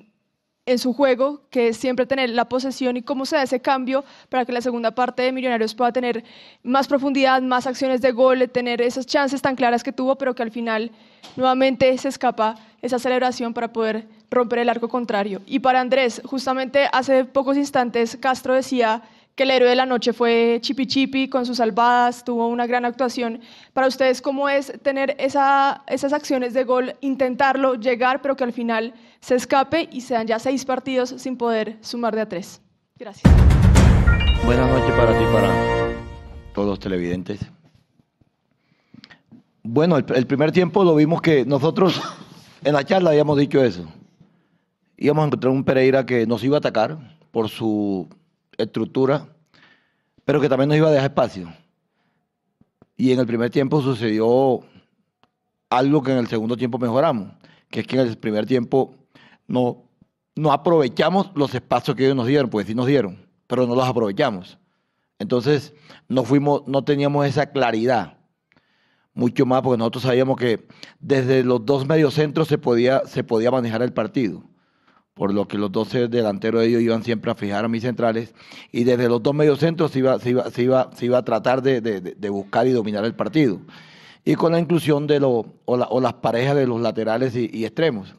en su juego, que es siempre tener la posesión y cómo se da ese cambio para que la segunda parte de Millonarios pueda tener más profundidad, más acciones de gol, tener esas chances tan claras que tuvo, pero que al final nuevamente se escapa esa celebración para poder romper el arco contrario. Y para Andrés, justamente hace pocos instantes Castro decía que el héroe de la noche fue Chipi Chipi con sus salvadas, tuvo una gran actuación. Para ustedes, ¿cómo es tener esa, esas acciones de gol, intentarlo, llegar, pero que al final se escape y sean ya seis partidos sin poder sumar de a tres? Gracias. Buenas noches para ti para todos los televidentes. Bueno, el, el primer tiempo lo vimos que nosotros en la charla habíamos dicho eso. Íbamos a encontrar un Pereira que nos iba a atacar por su estructura, pero que también nos iba a dejar espacio. Y en el primer tiempo sucedió algo que en el segundo tiempo mejoramos, que es que en el primer tiempo no, no aprovechamos los espacios que ellos nos dieron, pues sí nos dieron, pero no los aprovechamos. Entonces no fuimos, no teníamos esa claridad. Mucho más porque nosotros sabíamos que desde los dos mediocentros se podía, se podía manejar el partido por lo que los 12 delanteros de ellos iban siempre a fijar a mis centrales, y desde los dos mediocentros se iba, se iba, iba, iba a tratar de, de, buscar y dominar el partido. Y con la inclusión de lo, o, las parejas de los laterales y, extremos.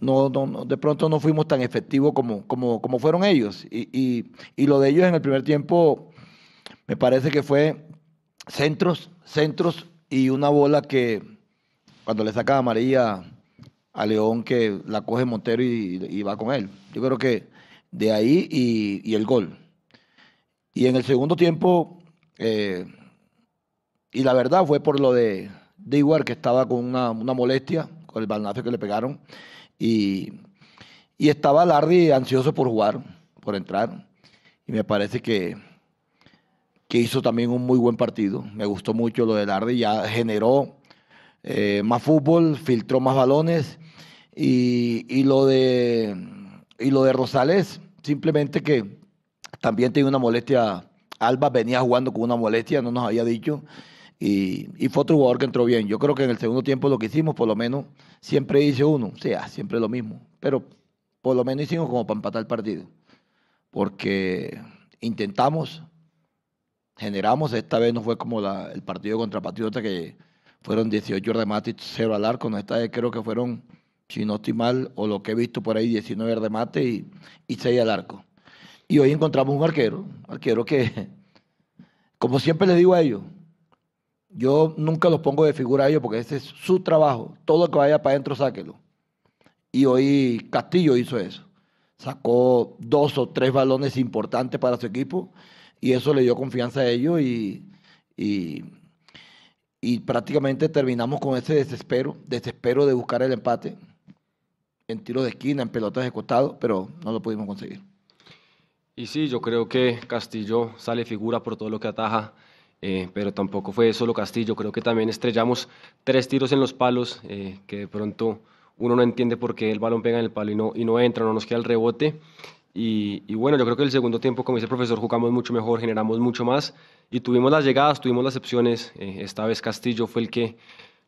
No, no, de pronto no fuimos tan efectivos como, como, como fueron ellos. Y, y, y, lo de ellos en el primer tiempo me parece que fue centros, centros y una bola que cuando le saca a María a León que la coge Montero y, va con él. Yo creo que de ahí y, el gol. Y en el segundo tiempo, eh, y la verdad fue por lo de Dewar, que estaba con una, molestia, con el balnazo que le pegaron, y, estaba Larry ansioso por jugar, por entrar, y me parece que, que hizo también un muy buen partido. Me gustó mucho lo de Larry, ya generó eh, más fútbol, filtró más balones y, lo de, y lo de Rosales, simplemente que también tiene una molestia. Alba venía jugando con una molestia, no nos había dicho. Y, y, fue otro jugador que entró bien. Yo creo que en el segundo tiempo lo que hicimos, por lo menos, siempre hice uno. O sea, siempre lo mismo. Pero por lo menos hicimos como para empatar el partido. Porque intentamos, generamos. Esta vez no fue como el partido contra Patriota, que fueron 18 remates, 0 al arco. No, esta vez creo que fueron si no estoy mal, o lo que he visto por ahí, 19 remate y, y 6 al arco. Y hoy encontramos un arquero, arquero que, como siempre le digo a ellos, yo nunca los pongo de figura a ellos porque ese es su trabajo. Todo lo que vaya para adentro, sáquelo. Y hoy Castillo hizo eso. Sacó dos o tres balones importantes para su equipo y eso le dio confianza a ellos y, y, y prácticamente terminamos con ese desespero, desespero de buscar el empate en tiro de esquina, en pelotas de costado, pero no lo pudimos conseguir. Y sí, yo creo que Castillo sale figura por todo lo que ataja, eh, pero tampoco fue solo Castillo, creo que también estrellamos tres tiros en los palos, eh, que de pronto uno no entiende por qué el balón pega en el palo y no, y no entra, no nos queda el rebote. Y, bueno, yo creo que el segundo tiempo, como dice el profesor, jugamos mucho mejor, generamos mucho más y tuvimos las llegadas, tuvimos las opciones. Eh, esta vez Castillo fue el que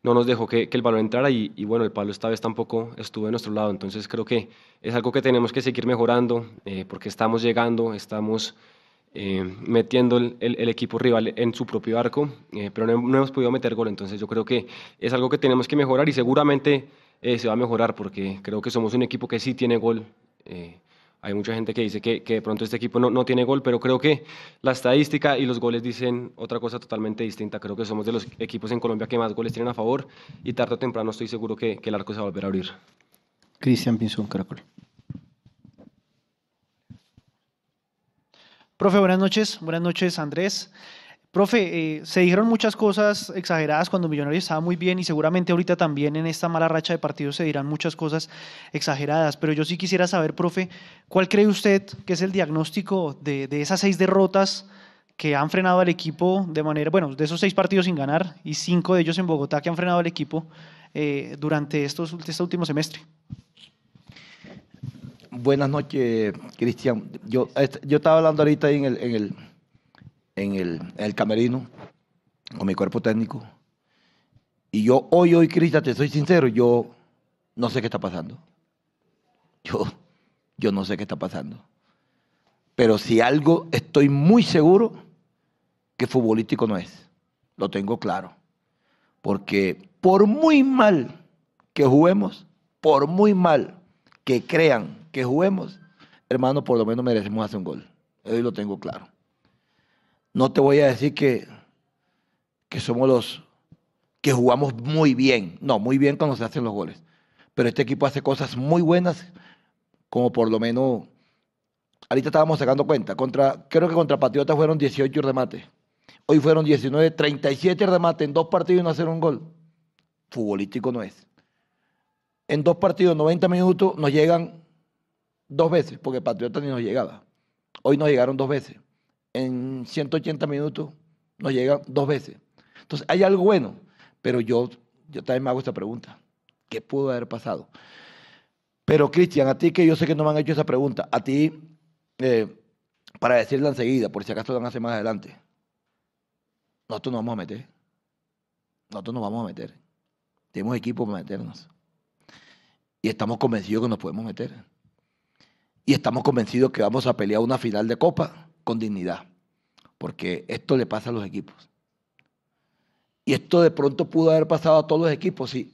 no nos dejó que, el balón entrara y, bueno, el palo esta vez tampoco estuvo de nuestro lado. Entonces creo que es algo que tenemos que seguir mejorando eh, porque estamos llegando, estamos eh, metiendo el, equipo rival en su propio arco, eh, pero no, hemos podido meter gol. Entonces yo creo que es algo que tenemos que mejorar y seguramente se va a mejorar porque creo que somos un equipo que sí tiene gol. Hay mucha gente que dice que, de pronto este equipo no, no, tiene gol, pero creo que la estadística y los goles dicen otra cosa totalmente distinta. Creo que somos de los equipos en Colombia que más goles tienen a favor y tarde o temprano estoy seguro que, el arco se va a volver a abrir. Cristian Pinzón, Caracol. Profe, buenas noches. Buenas noches, Andrés. Profe, eh, se dijeron muchas cosas exageradas cuando Millonarios estaba muy bien y seguramente ahorita también en esta mala racha de partidos se dirán muchas cosas exageradas, pero yo sí quisiera saber, profe, ¿cuál cree usted que es el diagnóstico de, esas seis derrotas que han frenado al equipo de manera, bueno, de esos seis partidos sin ganar y cinco de ellos en Bogotá que han frenado al equipo eh, durante estos, este último semestre? Buenas noches, Cristian. Yo, yo estaba hablando ahorita en el en el, camerino con mi cuerpo técnico. Y yo hoy, hoy, Cristian, te soy sincero, yo no sé qué está pasando. Yo, yo no sé qué está pasando. Pero si algo estoy muy seguro que futbolístico no es. Lo tengo claro. Porque por muy mal que juguemos, por muy mal que crean que juguemos, hermano, por lo menos merecemos hacer un gol. Hoy lo tengo claro. No te voy a decir que, que somos los que jugamos muy bien. No, muy bien cuando se hacen los goles. Pero este equipo hace cosas muy buenas, como por lo menos, ahorita estábamos sacando cuenta, contra, creo que contra Patriotas fueron 18 remates. Hoy fueron 19, 37 remates en dos partidos y no hacer un gol. Futbolístico no es. En dos partidos, 90 minutos, nos llegan dos veces, porque Patriotas ni nos llegaba. Hoy nos llegaron dos veces en 180 minutos nos llega dos veces. Entonces, hay algo bueno, pero yo, yo también me hago esta pregunta. ¿Qué pudo haber pasado? Pero, Cristian, a ti que yo sé que no me han hecho esa pregunta, a ti, eh, para decirla enseguida, por si acaso lo van a hacer más adelante, nosotros nos vamos a meter. Nosotros nos vamos a meter. Tenemos equipo para meternos. Y estamos convencidos que nos podemos meter. Y estamos convencidos que vamos a pelear una final de Copa con dignidad, porque esto le pasa a los equipos. Y esto de pronto pudo haber pasado a todos los equipos. Sí.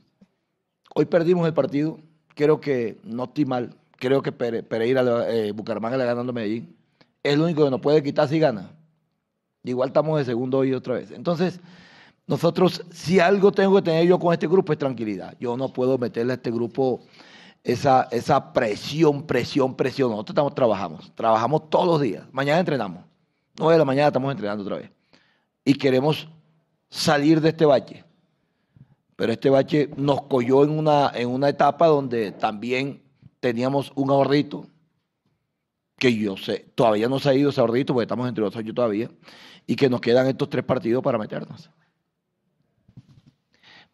Hoy perdimos el partido, creo que no estoy mal, creo que Pereira, eh, Bucaramanga le ganando a Medellín. Es lo único que nos puede quitar si gana. Igual estamos de segundo hoy otra vez. Entonces, nosotros, si algo tengo que tener yo con este grupo es tranquilidad. Yo no puedo meterle a este grupo esa, esa presión, presión, presión. Nosotros estamos, trabajamos, trabajamos todos los días. Mañana entrenamos. 9 de la mañana estamos entrenando otra vez. Y queremos salir de este bache. Pero este bache nos cogió en una, en una etapa donde también teníamos un ahorrito, que yo sé, todavía no se ha ido ese ahorrito, porque estamos entre los años todavía, y que nos quedan estos tres partidos para meternos.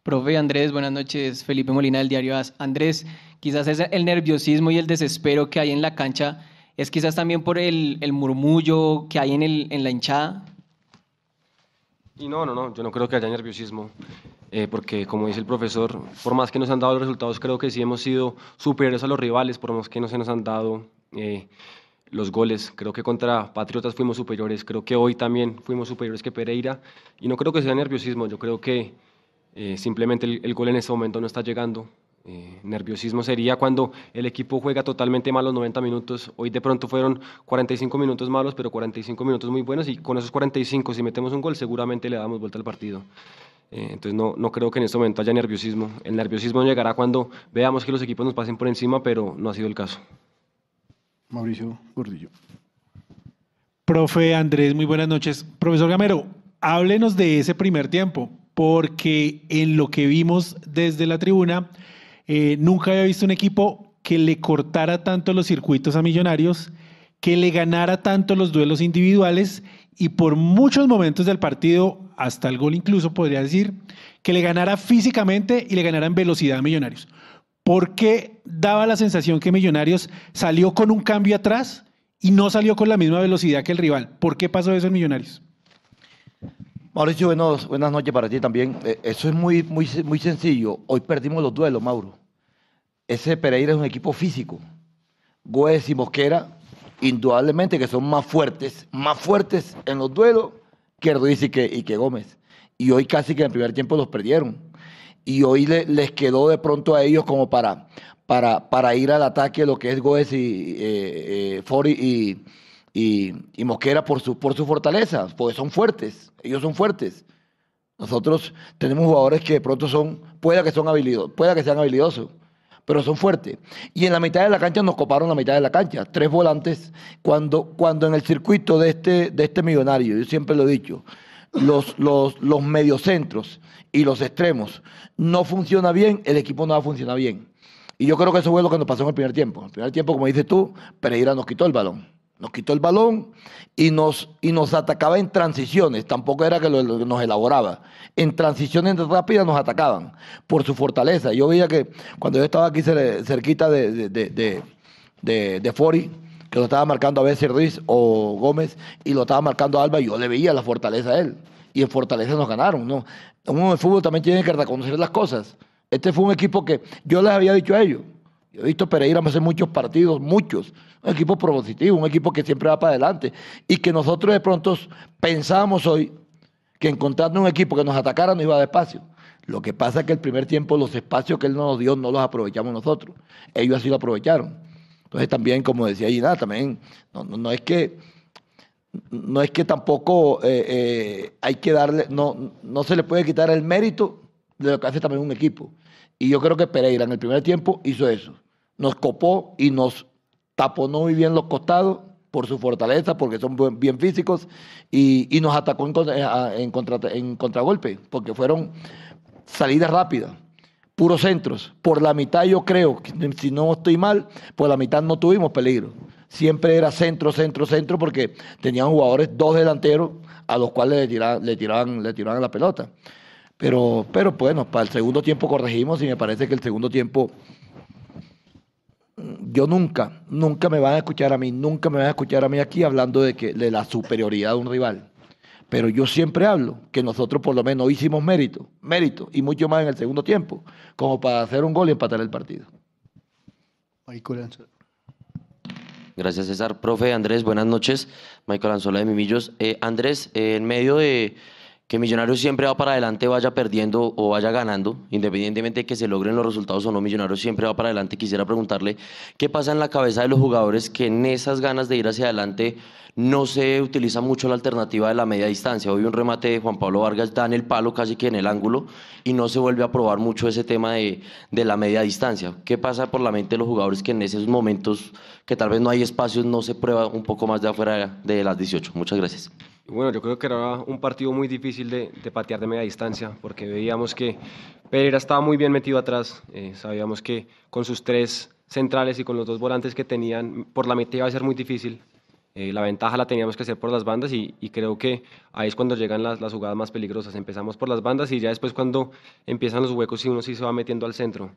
Profe Andrés, buenas noches. Felipe Molina del diario AS. Andrés, quizás es el nerviosismo y el desespero que hay en la cancha, es quizás también por el, murmullo que hay en, el, en la hinchada. Y no, no, no, yo no creo que haya nerviosismo, eh, porque como dice el profesor, por más que nos han dado los resultados, creo que sí hemos sido superiores a los rivales, por más que no se nos han dado eh, los goles. Creo que contra Patriotas fuimos superiores, creo que hoy también fuimos superiores que Pereira, y no creo que sea nerviosismo, yo creo que eh, simplemente el, gol en este momento no está llegando. Eh, nerviosismo sería cuando el equipo juega totalmente mal los 90 minutos. Hoy de pronto fueron 45 minutos malos, pero 45 minutos muy buenos y con esos 45 si metemos un gol seguramente le damos vuelta al partido. Eh, entonces no, no creo que en este momento haya nerviosismo. El nerviosismo llegará cuando veamos que los equipos nos pasen por encima, pero no ha sido el caso. Mauricio Gordillo. Profe Andrés, muy buenas noches. Profesor Gamero, háblenos de ese primer tiempo porque en lo que vimos desde la tribuna, eh, nunca había visto un equipo que le cortara tanto los circuitos a Millonarios, que le ganara tanto los duelos individuales y por muchos momentos del partido, hasta el gol incluso podría decir, que le ganara físicamente y le ganara en velocidad a Millonarios. ¿Por qué daba la sensación que Millonarios salió con un cambio atrás y no salió con la misma velocidad que el rival? ¿Por qué pasó eso en Millonarios? Mauricio, buenos, buenas noches para ti también. Eh, eso es muy, muy, muy sencillo. Hoy perdimos los duelos, Mauro. Ese Pereira es un equipo físico. Goes y Mosquera, indudablemente que son más fuertes, más fuertes en los duelos que Ruiz y que, Gómez. Y hoy casi que en el primer tiempo los perdieron. Y hoy les quedó de pronto a ellos como para, para, para ir al ataque lo que es Goes y eh, eh, Fori y, y, Mosquera por su, por su fortaleza, porque son fuertes, ellos son fuertes. Nosotros tenemos jugadores que de pronto son, pueda que, son habilidosos, pueda que sean habilidosos, pero son fuertes. Y en la mitad de la cancha nos coparon la mitad de la cancha, tres volantes, cuando, cuando en el circuito de este, de este millonario, yo siempre lo he dicho, los, los, los mediocentros y los extremos no funciona bien, el equipo no va a funcionar bien. Y yo creo que eso fue lo que nos pasó en el primer tiempo. En el primer tiempo, como dices tú, Pereira nos quitó el balón. Nos quitó el balón y nos, y nos atacaba en transiciones. Tampoco era que lo, nos elaboraba. En transiciones rápidas nos atacaban por su fortaleza. Yo veía que cuando yo estaba aquí cerquita de, de, de, Fori, que lo estaba marcando a veces Ruiz o Gómez y lo estaba marcando Alba, yo le veía la fortaleza a él. Y en fortaleza nos ganaron. ¿no? Uno el fútbol también tiene que reconocer las cosas. Este fue un equipo que yo les había dicho a ellos He visto Pereira hacer muchos partidos, muchos. Un equipo propositivo, un equipo que siempre va para adelante. Y que nosotros de pronto pensábamos hoy que encontrando un equipo que nos atacara no iba despacio. Lo que pasa es que el primer tiempo los espacios que él nos dio no los aprovechamos nosotros. Ellos así lo aprovecharon. Entonces también, como decía Gina, también no, es que no es que tampoco eh, eh, hay que darle, no, no se le puede quitar el mérito de lo que hace también un equipo. Y yo creo que Pereira en el primer tiempo hizo eso nos copó y nos taponó muy bien los costados por su fortaleza, porque son bien físicos, y, nos atacó en, eh, en contragolpe, porque fueron salidas rápidas, puros centros. Por la mitad yo creo, si no estoy mal, por la mitad no tuvimos peligro. Siempre era centro, centro, centro, porque tenían jugadores, dos delanteros, a los cuales le tiraban, le tiraban, le tiraban la pelota. Pero, pero bueno, para el segundo tiempo corregimos y me parece que el segundo tiempo yo nunca, nunca me van a escuchar a mí, nunca me van a escuchar a mí aquí hablando de, que, de la superioridad de un rival. Pero yo siempre hablo que nosotros por lo menos hicimos mérito, mérito, y mucho más en el segundo tiempo, como para hacer un gol y empatar el partido. Gracias, César. Profe Andrés, buenas noches. Michael Anzola de Mimillos. Eh, Andrés, en medio de que Millonarios siempre va para adelante, vaya perdiendo o vaya ganando, independientemente de que se logren los resultados o no, Millonarios siempre va para adelante. Quisiera preguntarle qué pasa en la cabeza de los jugadores que en esas ganas de ir hacia adelante no se utiliza mucho la alternativa de la media distancia. Hoy un remate de Juan Pablo Vargas da en el palo casi que en el ángulo y no se vuelve a probar mucho ese tema de, de la media distancia. ¿Qué pasa por la mente de los jugadores que en esos momentos que tal vez no hay espacios no se prueba un poco más de afuera de las 18? Muchas gracias. Bueno, yo creo que era un partido muy difícil de, patear de media distancia, porque veíamos que Pereira estaba muy bien metido atrás. Eh, sabíamos que con sus tres centrales y con los dos volantes que tenían, por la meta iba a ser muy difícil. Eh, la ventaja la teníamos que hacer por las bandas y, creo que ahí es cuando llegan las, jugadas más peligrosas. Empezamos por las bandas y ya después cuando empiezan los huecos y uno sí se va metiendo al centro.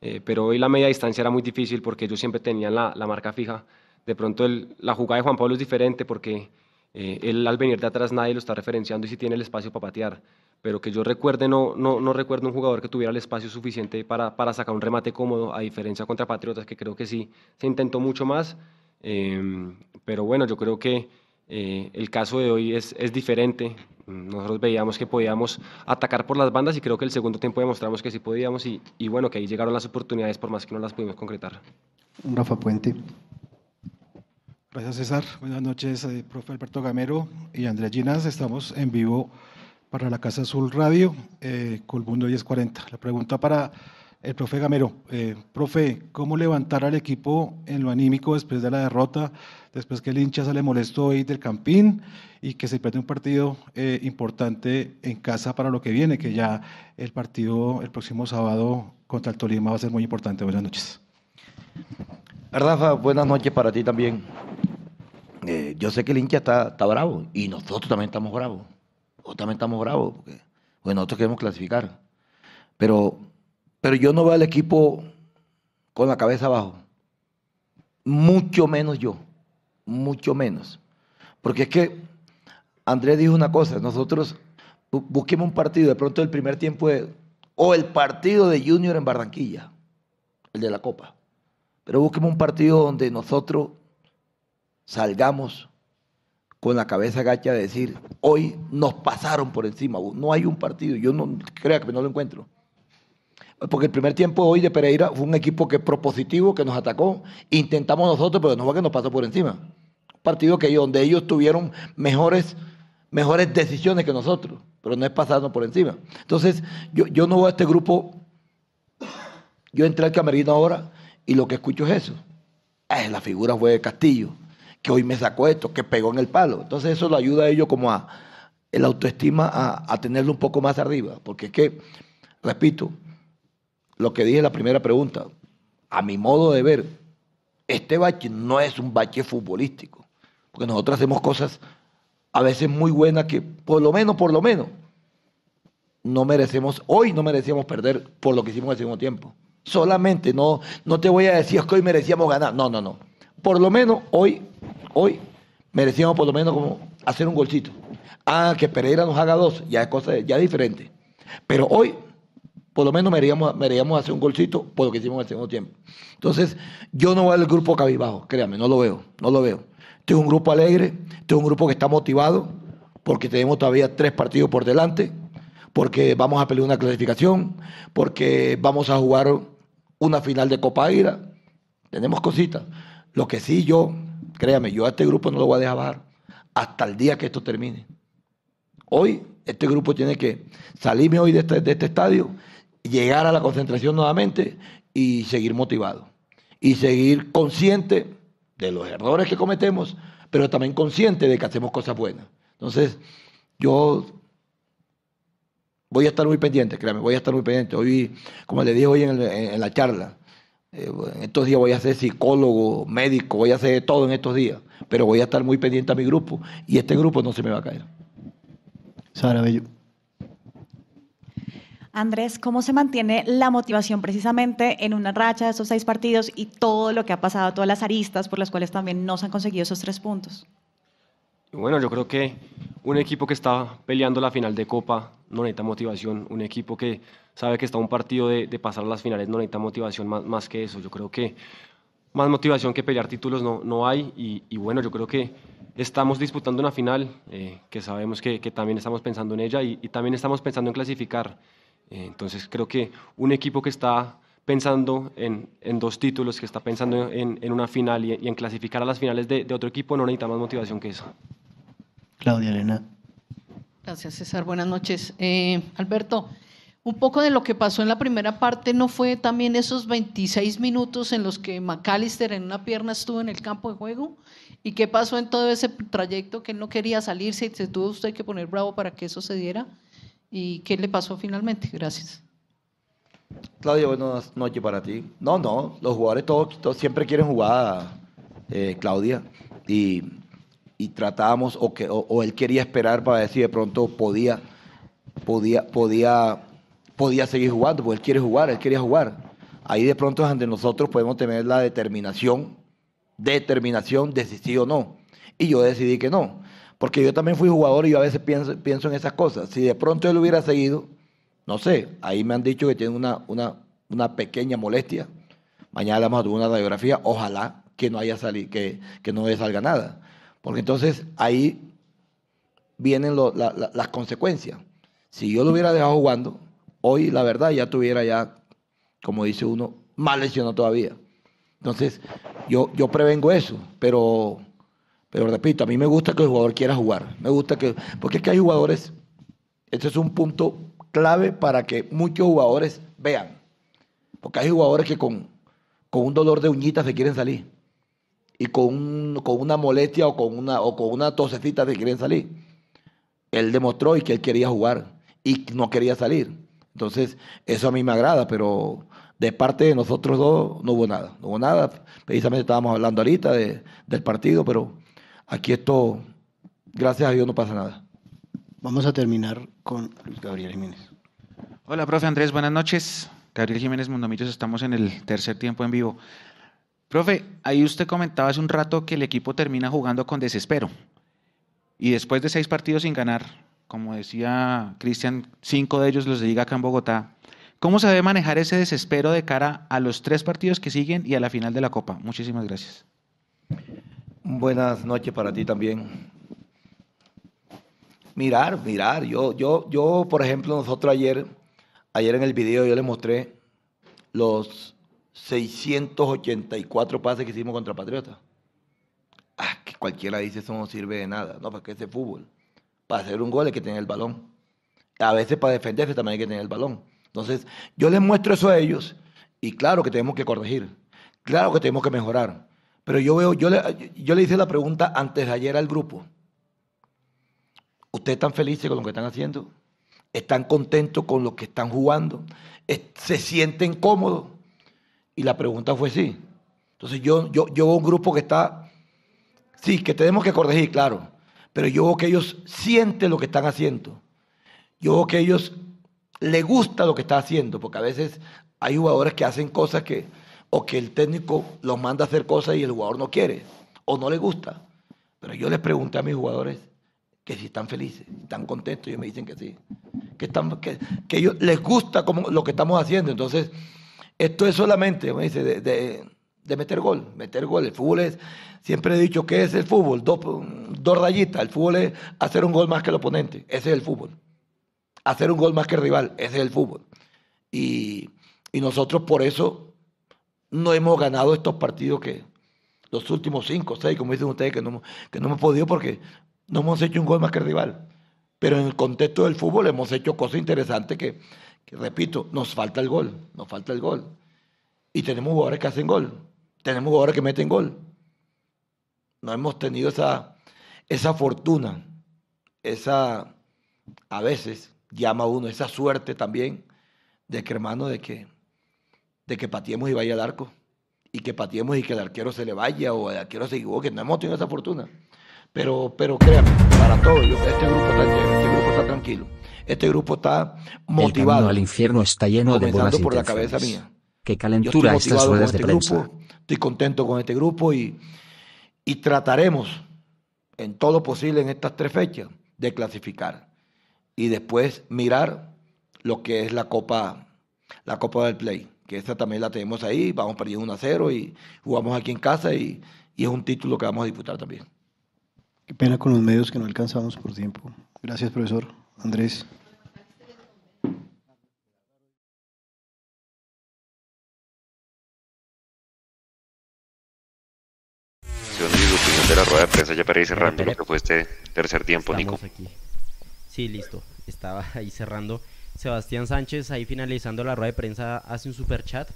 Eh, pero hoy la media distancia era muy difícil porque ellos siempre tenían la, marca fija. De pronto la jugada de Juan Pablo es diferente porque eh, él al venir de atrás nadie lo está referenciando y si tiene el espacio para patear. Pero que yo recuerde, no, no, no recuerdo un jugador que tuviera el espacio suficiente para, para, sacar un remate cómodo, a diferencia contra Patriotas, que creo que sí se intentó mucho más. Em, pero bueno, yo creo que eh, el caso de hoy es, es diferente. Nosotros veíamos que podíamos atacar por las bandas y creo que el segundo tiempo demostramos que sí podíamos y, y bueno, que ahí llegaron las oportunidades por más que no las pudimos concretar. Rafa Puente. Gracias, César. Buenas noches, eh, profe Alberto Gamero y Andrea Ginas. Estamos en vivo para la Casa Azul Radio, eh, Colbundo 1040. La pregunta para el profe Gamero. Eh, profe, ¿cómo levantar al equipo en lo anímico después de la derrota, después que el hincha sale molesto hoy del Campín y que se pierde un partido eh, importante en casa para lo que viene, que ya el partido el próximo sábado contra el Tolima va a ser muy importante? Buenas noches. Rafa, buenas noches para ti también. Yo sé que el hincha está, está, bravo y nosotros también estamos bravos. Nosotros también estamos bravos porque nosotros queremos clasificar. Pero, pero yo no veo al equipo con la cabeza abajo. Mucho menos yo. Mucho menos. Porque es que Andrés dijo una cosa, nosotros busquemos un partido, de pronto el primer tiempo o el partido de Junior en Barranquilla, el de la Copa. Pero busquemos un partido donde nosotros salgamos con la cabeza gacha de decir, hoy nos pasaron por encima, no hay un partido, yo no creo que no lo encuentro. Porque el primer tiempo hoy de Pereira fue un equipo que propositivo, que nos atacó, intentamos nosotros, pero no fue que nos pasó por encima. Un partido que donde ellos tuvieron mejores, mejores decisiones que nosotros, pero no es pasarnos por encima. Entonces, yo, yo no voy a este grupo, yo entré al camerino ahora y lo que escucho es eso. Eh, la figura fue de Castillo que hoy me sacó esto, que pegó en el palo. Entonces eso lo ayuda a ellos como a el autoestima a, tenerlo un poco más arriba. Porque es que, repito, lo que dije en la primera pregunta, a mi modo de ver, este bache no es un bache futbolístico. Porque nosotros hacemos cosas a veces muy buenas que por lo menos, por lo menos, no merecemos, hoy no merecíamos perder por lo que hicimos en el segundo tiempo. Solamente, no, no te voy a decir que hoy merecíamos ganar. No, no, no. Por lo menos hoy Hoy merecíamos por lo menos como hacer un golcito. Ah, que Pereira nos haga dos, ya es cosa ya diferente. Pero hoy, por lo menos merecíamos, hacer un golcito por lo que hicimos en el segundo tiempo. Entonces, yo no voy al grupo cabibajo, créame, no lo veo, no lo veo. Este es un grupo alegre, este es un grupo que está motivado, porque tenemos todavía tres partidos por delante, porque vamos a pelear una clasificación, porque vamos a jugar una final de Copa Aira. Tenemos cositas. Lo que sí yo Créame, yo a este grupo no lo voy a dejar bajar hasta el día que esto termine. Hoy este grupo tiene que salirme hoy de este, de este estadio, llegar a la concentración nuevamente y seguir motivado. Y seguir consciente de los errores que cometemos, pero también consciente de que hacemos cosas buenas. Entonces, yo voy a estar muy pendiente, créame, voy a estar muy pendiente. Hoy, como le dije hoy en la charla, en eh, estos días voy a ser psicólogo, médico, voy a hacer todo en estos días, pero voy a estar muy pendiente a mi grupo y este grupo no se me va a caer. Sara Bello. Andrés, ¿cómo se mantiene la motivación precisamente en una racha de esos seis partidos y todo lo que ha pasado, todas las aristas por las cuales también no se han conseguido esos tres puntos? Bueno, yo creo que un equipo que está peleando la final de Copa no necesita motivación. Un equipo que sabe que está un partido de, pasar a las finales no necesita motivación más, más, que eso. Yo creo que más motivación que pelear títulos no, no hay. Y, bueno, yo creo que estamos disputando una final eh, que sabemos que, que, también estamos pensando en ella y, también estamos pensando en clasificar. Eh, entonces creo que un equipo que está pensando en, en, dos títulos, que está pensando en, en una final y, en clasificar a las finales de, de otro equipo, no necesita más motivación que eso. Claudia Elena. Gracias, César. Buenas noches. Eh, Alberto, un poco de lo que pasó en la primera parte, ¿no fue también esos 26 minutos en los que McAllister en una pierna estuvo en el campo de juego? ¿Y qué pasó en todo ese trayecto que él no quería salirse y se tuvo usted que poner bravo para que eso se diera? ¿Y qué le pasó finalmente? Gracias. Claudia, buenas noches para ti. No, no, los jugadores todos, siempre quieren jugar, eh, Claudia, y y tratábamos, o, que, o, él quería esperar para ver si de pronto podía, podía, podía, podía seguir jugando, porque él quiere jugar, él quería jugar. Ahí de pronto ante nosotros podemos tener la determinación, determinación de si sí o no. Y yo decidí que no, porque yo también fui jugador y yo a veces pienso, pienso en esas cosas. Si de pronto él hubiera seguido, no sé, ahí me han dicho que tiene una, una, una pequeña molestia. Mañana le vamos a tomar una radiografía, ojalá que no haya salido, que, que no salga nada. Porque entonces ahí vienen las consecuencias. Si yo lo hubiera dejado jugando, hoy la verdad ya tuviera ya, como dice uno, más lesionado todavía. Entonces, yo, yo prevengo eso, pero, pero repito, a mí me gusta que el jugador quiera jugar. Me gusta que, porque es que hay jugadores, este es un punto clave para que muchos jugadores vean. Porque hay jugadores que con, con un dolor de uñitas se quieren salir y con, con una molestia o con una, o con una tosecita que quieren salir. Él demostró y que él quería jugar y no quería salir. Entonces, eso a mí me agrada, pero de parte de nosotros dos no hubo nada. No hubo nada. Precisamente estábamos hablando ahorita de, del partido, pero aquí esto, gracias a Dios, no pasa nada. Vamos a terminar con Gabriel Jiménez. Hola, profe Andrés, buenas noches. Gabriel Jiménez Mundomillos, estamos en el tercer tiempo en vivo. Profe, ahí usted comentaba hace un rato que el equipo termina jugando con desespero. Y después de seis partidos sin ganar, como decía Cristian, cinco de ellos los dedica acá en Bogotá. ¿Cómo se debe manejar ese desespero de cara a los tres partidos que siguen y a la final de la Copa? Muchísimas gracias. Buenas noches para ti también. Mirar, mirar. Yo, yo, yo, por ejemplo, nosotros ayer, ayer en el video yo les mostré los 684 pases que hicimos contra Patriota. Ah, que cualquiera dice eso no sirve de nada. No, porque ese fútbol. Para hacer un gol hay que tener el balón. A veces para defenderse también hay que tener el balón. Entonces, yo les muestro eso a ellos y claro que tenemos que corregir. Claro que tenemos que mejorar. Pero yo veo, yo le, yo le hice la pregunta antes de ayer al grupo. ¿Ustedes están felices con lo que están haciendo? ¿Están contentos con lo que están jugando? ¿Se sienten cómodos? Y la pregunta fue sí. Entonces yo, yo, yo veo un grupo que está, sí, que tenemos que corregir, claro, pero yo veo que ellos sienten lo que están haciendo. Yo veo que ellos les gusta lo que está haciendo, porque a veces hay jugadores que hacen cosas que, o que el técnico los manda a hacer cosas y el jugador no quiere, o no le gusta. Pero yo les pregunté a mis jugadores que si están felices, están contentos, ellos me dicen que sí, que, están, que, que ellos les gusta como lo que estamos haciendo. Entonces, esto es solamente, me dice, de, de, meter gol, meter gol. El fútbol es, siempre he dicho, ¿qué es el fútbol? Dos, dos rayitas. El fútbol es hacer un gol más que el oponente. Ese es el fútbol. Hacer un gol más que el rival. Ese es el fútbol. Y, y nosotros por eso no hemos ganado estos partidos que los últimos cinco, seis, como dicen ustedes, que no, que no hemos podido porque no hemos hecho un gol más que el rival. Pero en el contexto del fútbol hemos hecho cosas interesantes que, repito, nos falta el gol, nos falta el gol. Y tenemos jugadores que hacen gol, tenemos jugadores que meten gol. No hemos tenido esa, esa fortuna, esa, a veces llama uno, esa suerte también de que hermano, de que, de que pateemos y vaya al arco. Y que pateemos y que el arquero se le vaya o el arquero se equivoque. No hemos tenido esa fortuna. Pero, pero créame, para todos, este grupo está este grupo está tranquilo. Este grupo está motivado. El al infierno está lleno de buenas por la cabeza mía. Qué calentura estas ruedas de este prensa. Grupo, estoy contento con este grupo y, y trataremos en todo lo posible en estas tres fechas de clasificar y después mirar lo que es la Copa, la Copa del Play, que esa también la tenemos ahí, vamos perdiendo 1 a 0 y jugamos aquí en casa y, y es un título que vamos a disputar también. Qué pena con los medios que no alcanzamos por tiempo. Gracias, profesor. Andrés. de la rueda de prensa ya para ir cerrando lo que fue este tercer tiempo, Nico. Aquí. Sí, listo. Estaba ahí cerrando. Sebastián Sánchez, ahí finalizando la rueda de prensa, hace un super chat.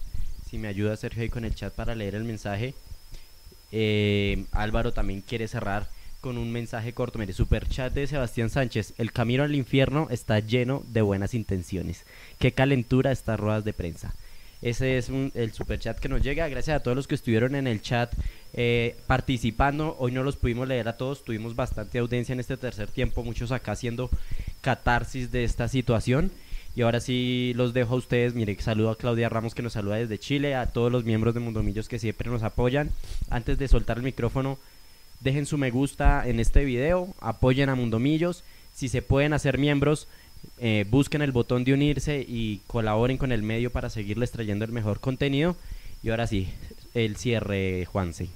Si me ayuda Sergio ahí con el chat para leer el mensaje. Eh, Álvaro también quiere cerrar con un mensaje corto. Mire, super chat de Sebastián Sánchez. El camino al infierno está lleno de buenas intenciones. Qué calentura estas ruedas de prensa. Ese es el super chat que nos llega. Gracias a todos los que estuvieron en el chat eh, participando. Hoy no los pudimos leer a todos. Tuvimos bastante audiencia en este tercer tiempo. Muchos acá haciendo catarsis de esta situación. Y ahora sí los dejo a ustedes. Mire, saludo a Claudia Ramos que nos saluda desde Chile. A todos los miembros de Mundomillos que siempre nos apoyan. Antes de soltar el micrófono, dejen su me gusta en este video, apoyen a Mundomillos, si se pueden hacer miembros, eh, busquen el botón de unirse y colaboren con el medio para seguirles trayendo el mejor contenido. Y ahora sí, el cierre, Juanse.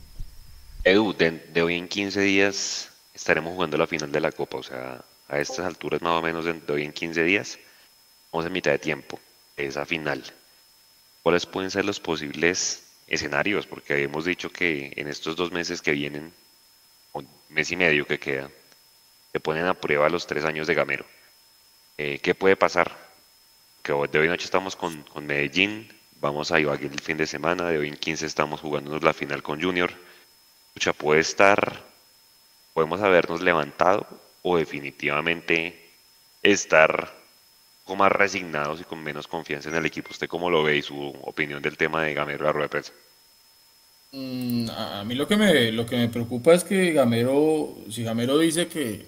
Edu, de, hoy en 15 días estaremos jugando la final de la Copa, o sea, a estas alturas más o menos de, hoy en 15 días, vamos en mitad de tiempo, esa final. ¿Cuáles pueden ser los posibles escenarios? Porque hemos dicho que en estos dos meses que vienen un mes y medio que queda, se ponen a prueba los tres años de Gamero. Eh, ¿Qué puede pasar? Que de hoy noche estamos con, con Medellín, vamos a Ibagué el fin de semana, de hoy en 15 estamos jugándonos la final con Junior. Mucha puede estar, podemos habernos levantado o definitivamente estar como más resignados y con menos confianza en el equipo. ¿Usted cómo lo ve y su opinión del tema de Gamero la rueda de prensa? Mm, a mí lo que me, lo que me preocupa es que Gamero, si Gamero dice que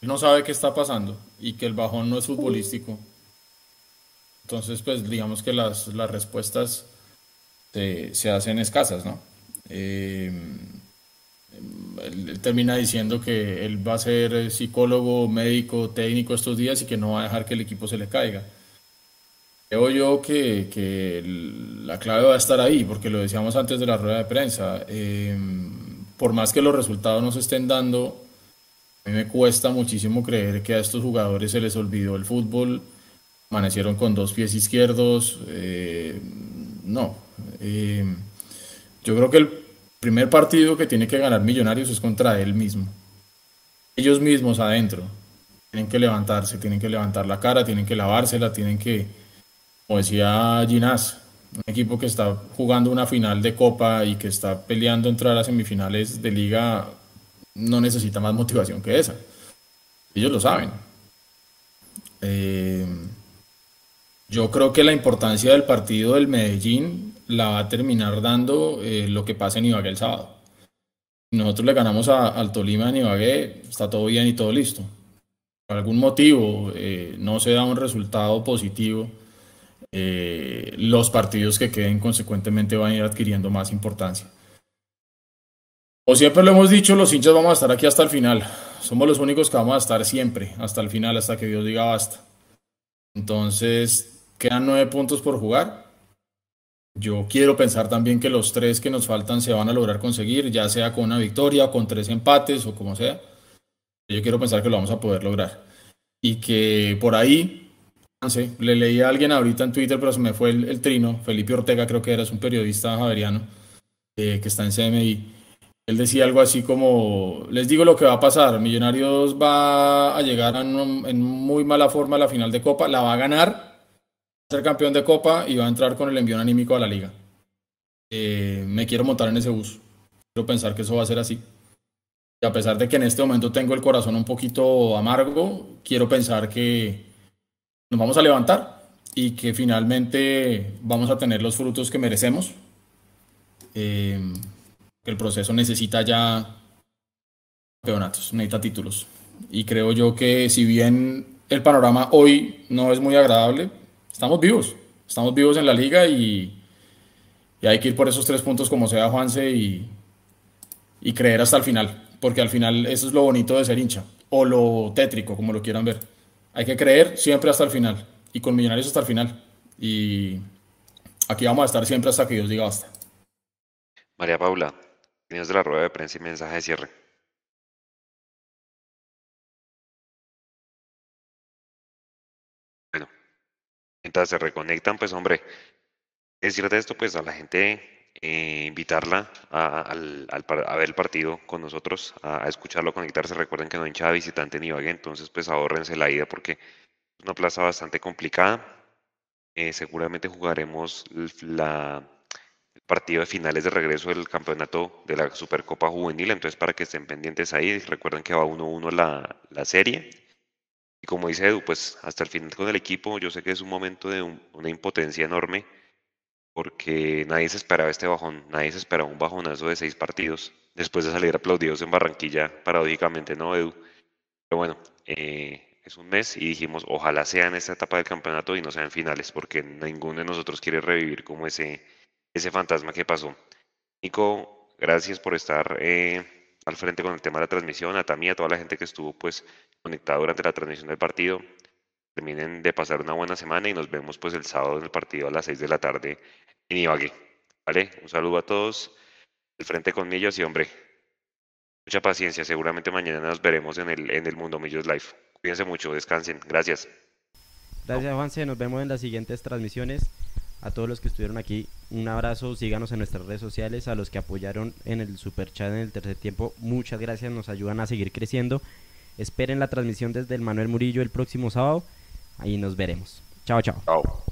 no sabe qué está pasando y que el bajón no es futbolístico, entonces pues digamos que las, las respuestas se, hacen escasas, ¿no? Eh, él, él termina diciendo que él va a ser psicólogo, médico, técnico estos días y que no va a dejar que el equipo se le caiga. Creo yo que, que la clave va a estar ahí, porque lo decíamos antes de la rueda de prensa. eh, por más que los resultados no se estén dando, a mí me cuesta muchísimo creer que a estos jugadores se les olvidó el fútbol, amanecieron con dos pies izquierdos. eh, no. eh, yo creo que el primer partido que tiene que ganar Millonarios es contra él mismo. Ellos mismos adentro. Tienen que levantarse, tienen que levantar la cara, tienen que lavársela, tienen que, como decía Ginás, un equipo que está jugando una final de Copa y que está peleando entrar a semifinales de liga no necesita más motivación que esa. Ellos lo saben. Eh, yo creo que la importancia del partido del Medellín la va a terminar dando eh, lo que pase en Ibagué el sábado. Nosotros le ganamos a- al Tolima en Ibagué, está todo bien y todo listo. Por algún motivo eh, no se da un resultado positivo, eh, los partidos que queden consecuentemente van a ir adquiriendo más importancia. O siempre lo hemos dicho, los hinchas vamos a estar aquí hasta el final. Somos los únicos que vamos a estar siempre, hasta el final, hasta que Dios diga basta. Entonces, quedan nueve puntos por jugar. Yo quiero pensar también que los tres que nos faltan se van a lograr conseguir, ya sea con una victoria, con tres empates o como sea. Yo quiero pensar que lo vamos a poder lograr. Y que por ahí, sé, le leí a alguien ahorita en Twitter, pero se me fue el, trino, Felipe Ortega creo que era, un periodista javeriano eh, que está en CMI. Él decía algo así como, les digo lo que va a pasar, Millonarios va a llegar en, muy mala forma a la final de Copa, la va a ganar, va a ser campeón de Copa y va a entrar con el envío anímico a la liga. Eh, me quiero montar en ese bus, quiero pensar que eso va a ser así. Y a pesar de que en este momento tengo el corazón un poquito amargo, quiero pensar que nos vamos a levantar y que finalmente vamos a tener los frutos que merecemos. Eh, el proceso necesita ya campeonatos, necesita títulos. Y creo yo que si bien el panorama hoy no es muy agradable, estamos vivos. Estamos vivos en la liga y, y hay que ir por esos tres puntos como sea Juanse y, y creer hasta el final. Porque al final eso es lo bonito de ser hincha. O lo tétrico, como lo quieran ver. Hay que creer siempre hasta el final. Y con Millonarios hasta el final. Y aquí vamos a estar siempre hasta que Dios diga basta. María Paula, tienes de la rueda de prensa y mensaje de cierre. Bueno, mientras se reconectan, pues hombre, decirte esto, pues a la gente, eh, invitarla a, ver el partido con nosotros, a, a escucharlo, conectarse. Recuerden que no hay hinchada visitante en Ibagué, entonces pues ahórrense la ida porque es una plaza bastante complicada. Eh, seguramente jugaremos la, el partido de finales de regreso del campeonato de la Supercopa Juvenil, entonces para que estén pendientes ahí, recuerden que va 1-1 la, la serie. Y como dice Edu, pues hasta el final con el equipo, yo sé que es un momento de un- una impotencia enorme, porque nadie se esperaba este bajón, nadie se esperaba un bajonazo de seis partidos, después de salir aplaudidos en Barranquilla, paradójicamente, ¿no, Edu? Pero bueno, eh, es un mes y dijimos, ojalá sea en esta etapa del campeonato y no sea en finales, porque ninguno de nosotros quiere revivir como ese, ese fantasma que pasó. Nico, gracias por estar eh, al frente con el tema de la transmisión, a Tami, a toda la gente que estuvo pues conectada durante la transmisión del partido. Terminen de pasar una buena semana y nos vemos pues el sábado en el partido a las 6 de la tarde en Ibagué. ¿Vale? Un saludo a todos. El frente con Millos y hombre, mucha paciencia. Seguramente mañana nos veremos en el, en el Mundo Millos Live. Cuídense mucho, descansen. Gracias. Gracias, Juanse. Nos vemos en las siguientes transmisiones. A todos los que estuvieron aquí, un abrazo. Síganos en nuestras redes sociales. A los que apoyaron en el super chat en el tercer tiempo, muchas gracias. Nos ayudan a seguir creciendo. Esperen la transmisión desde el Manuel Murillo el próximo sábado. Ahí nos veremos. Chao, chao. Chao.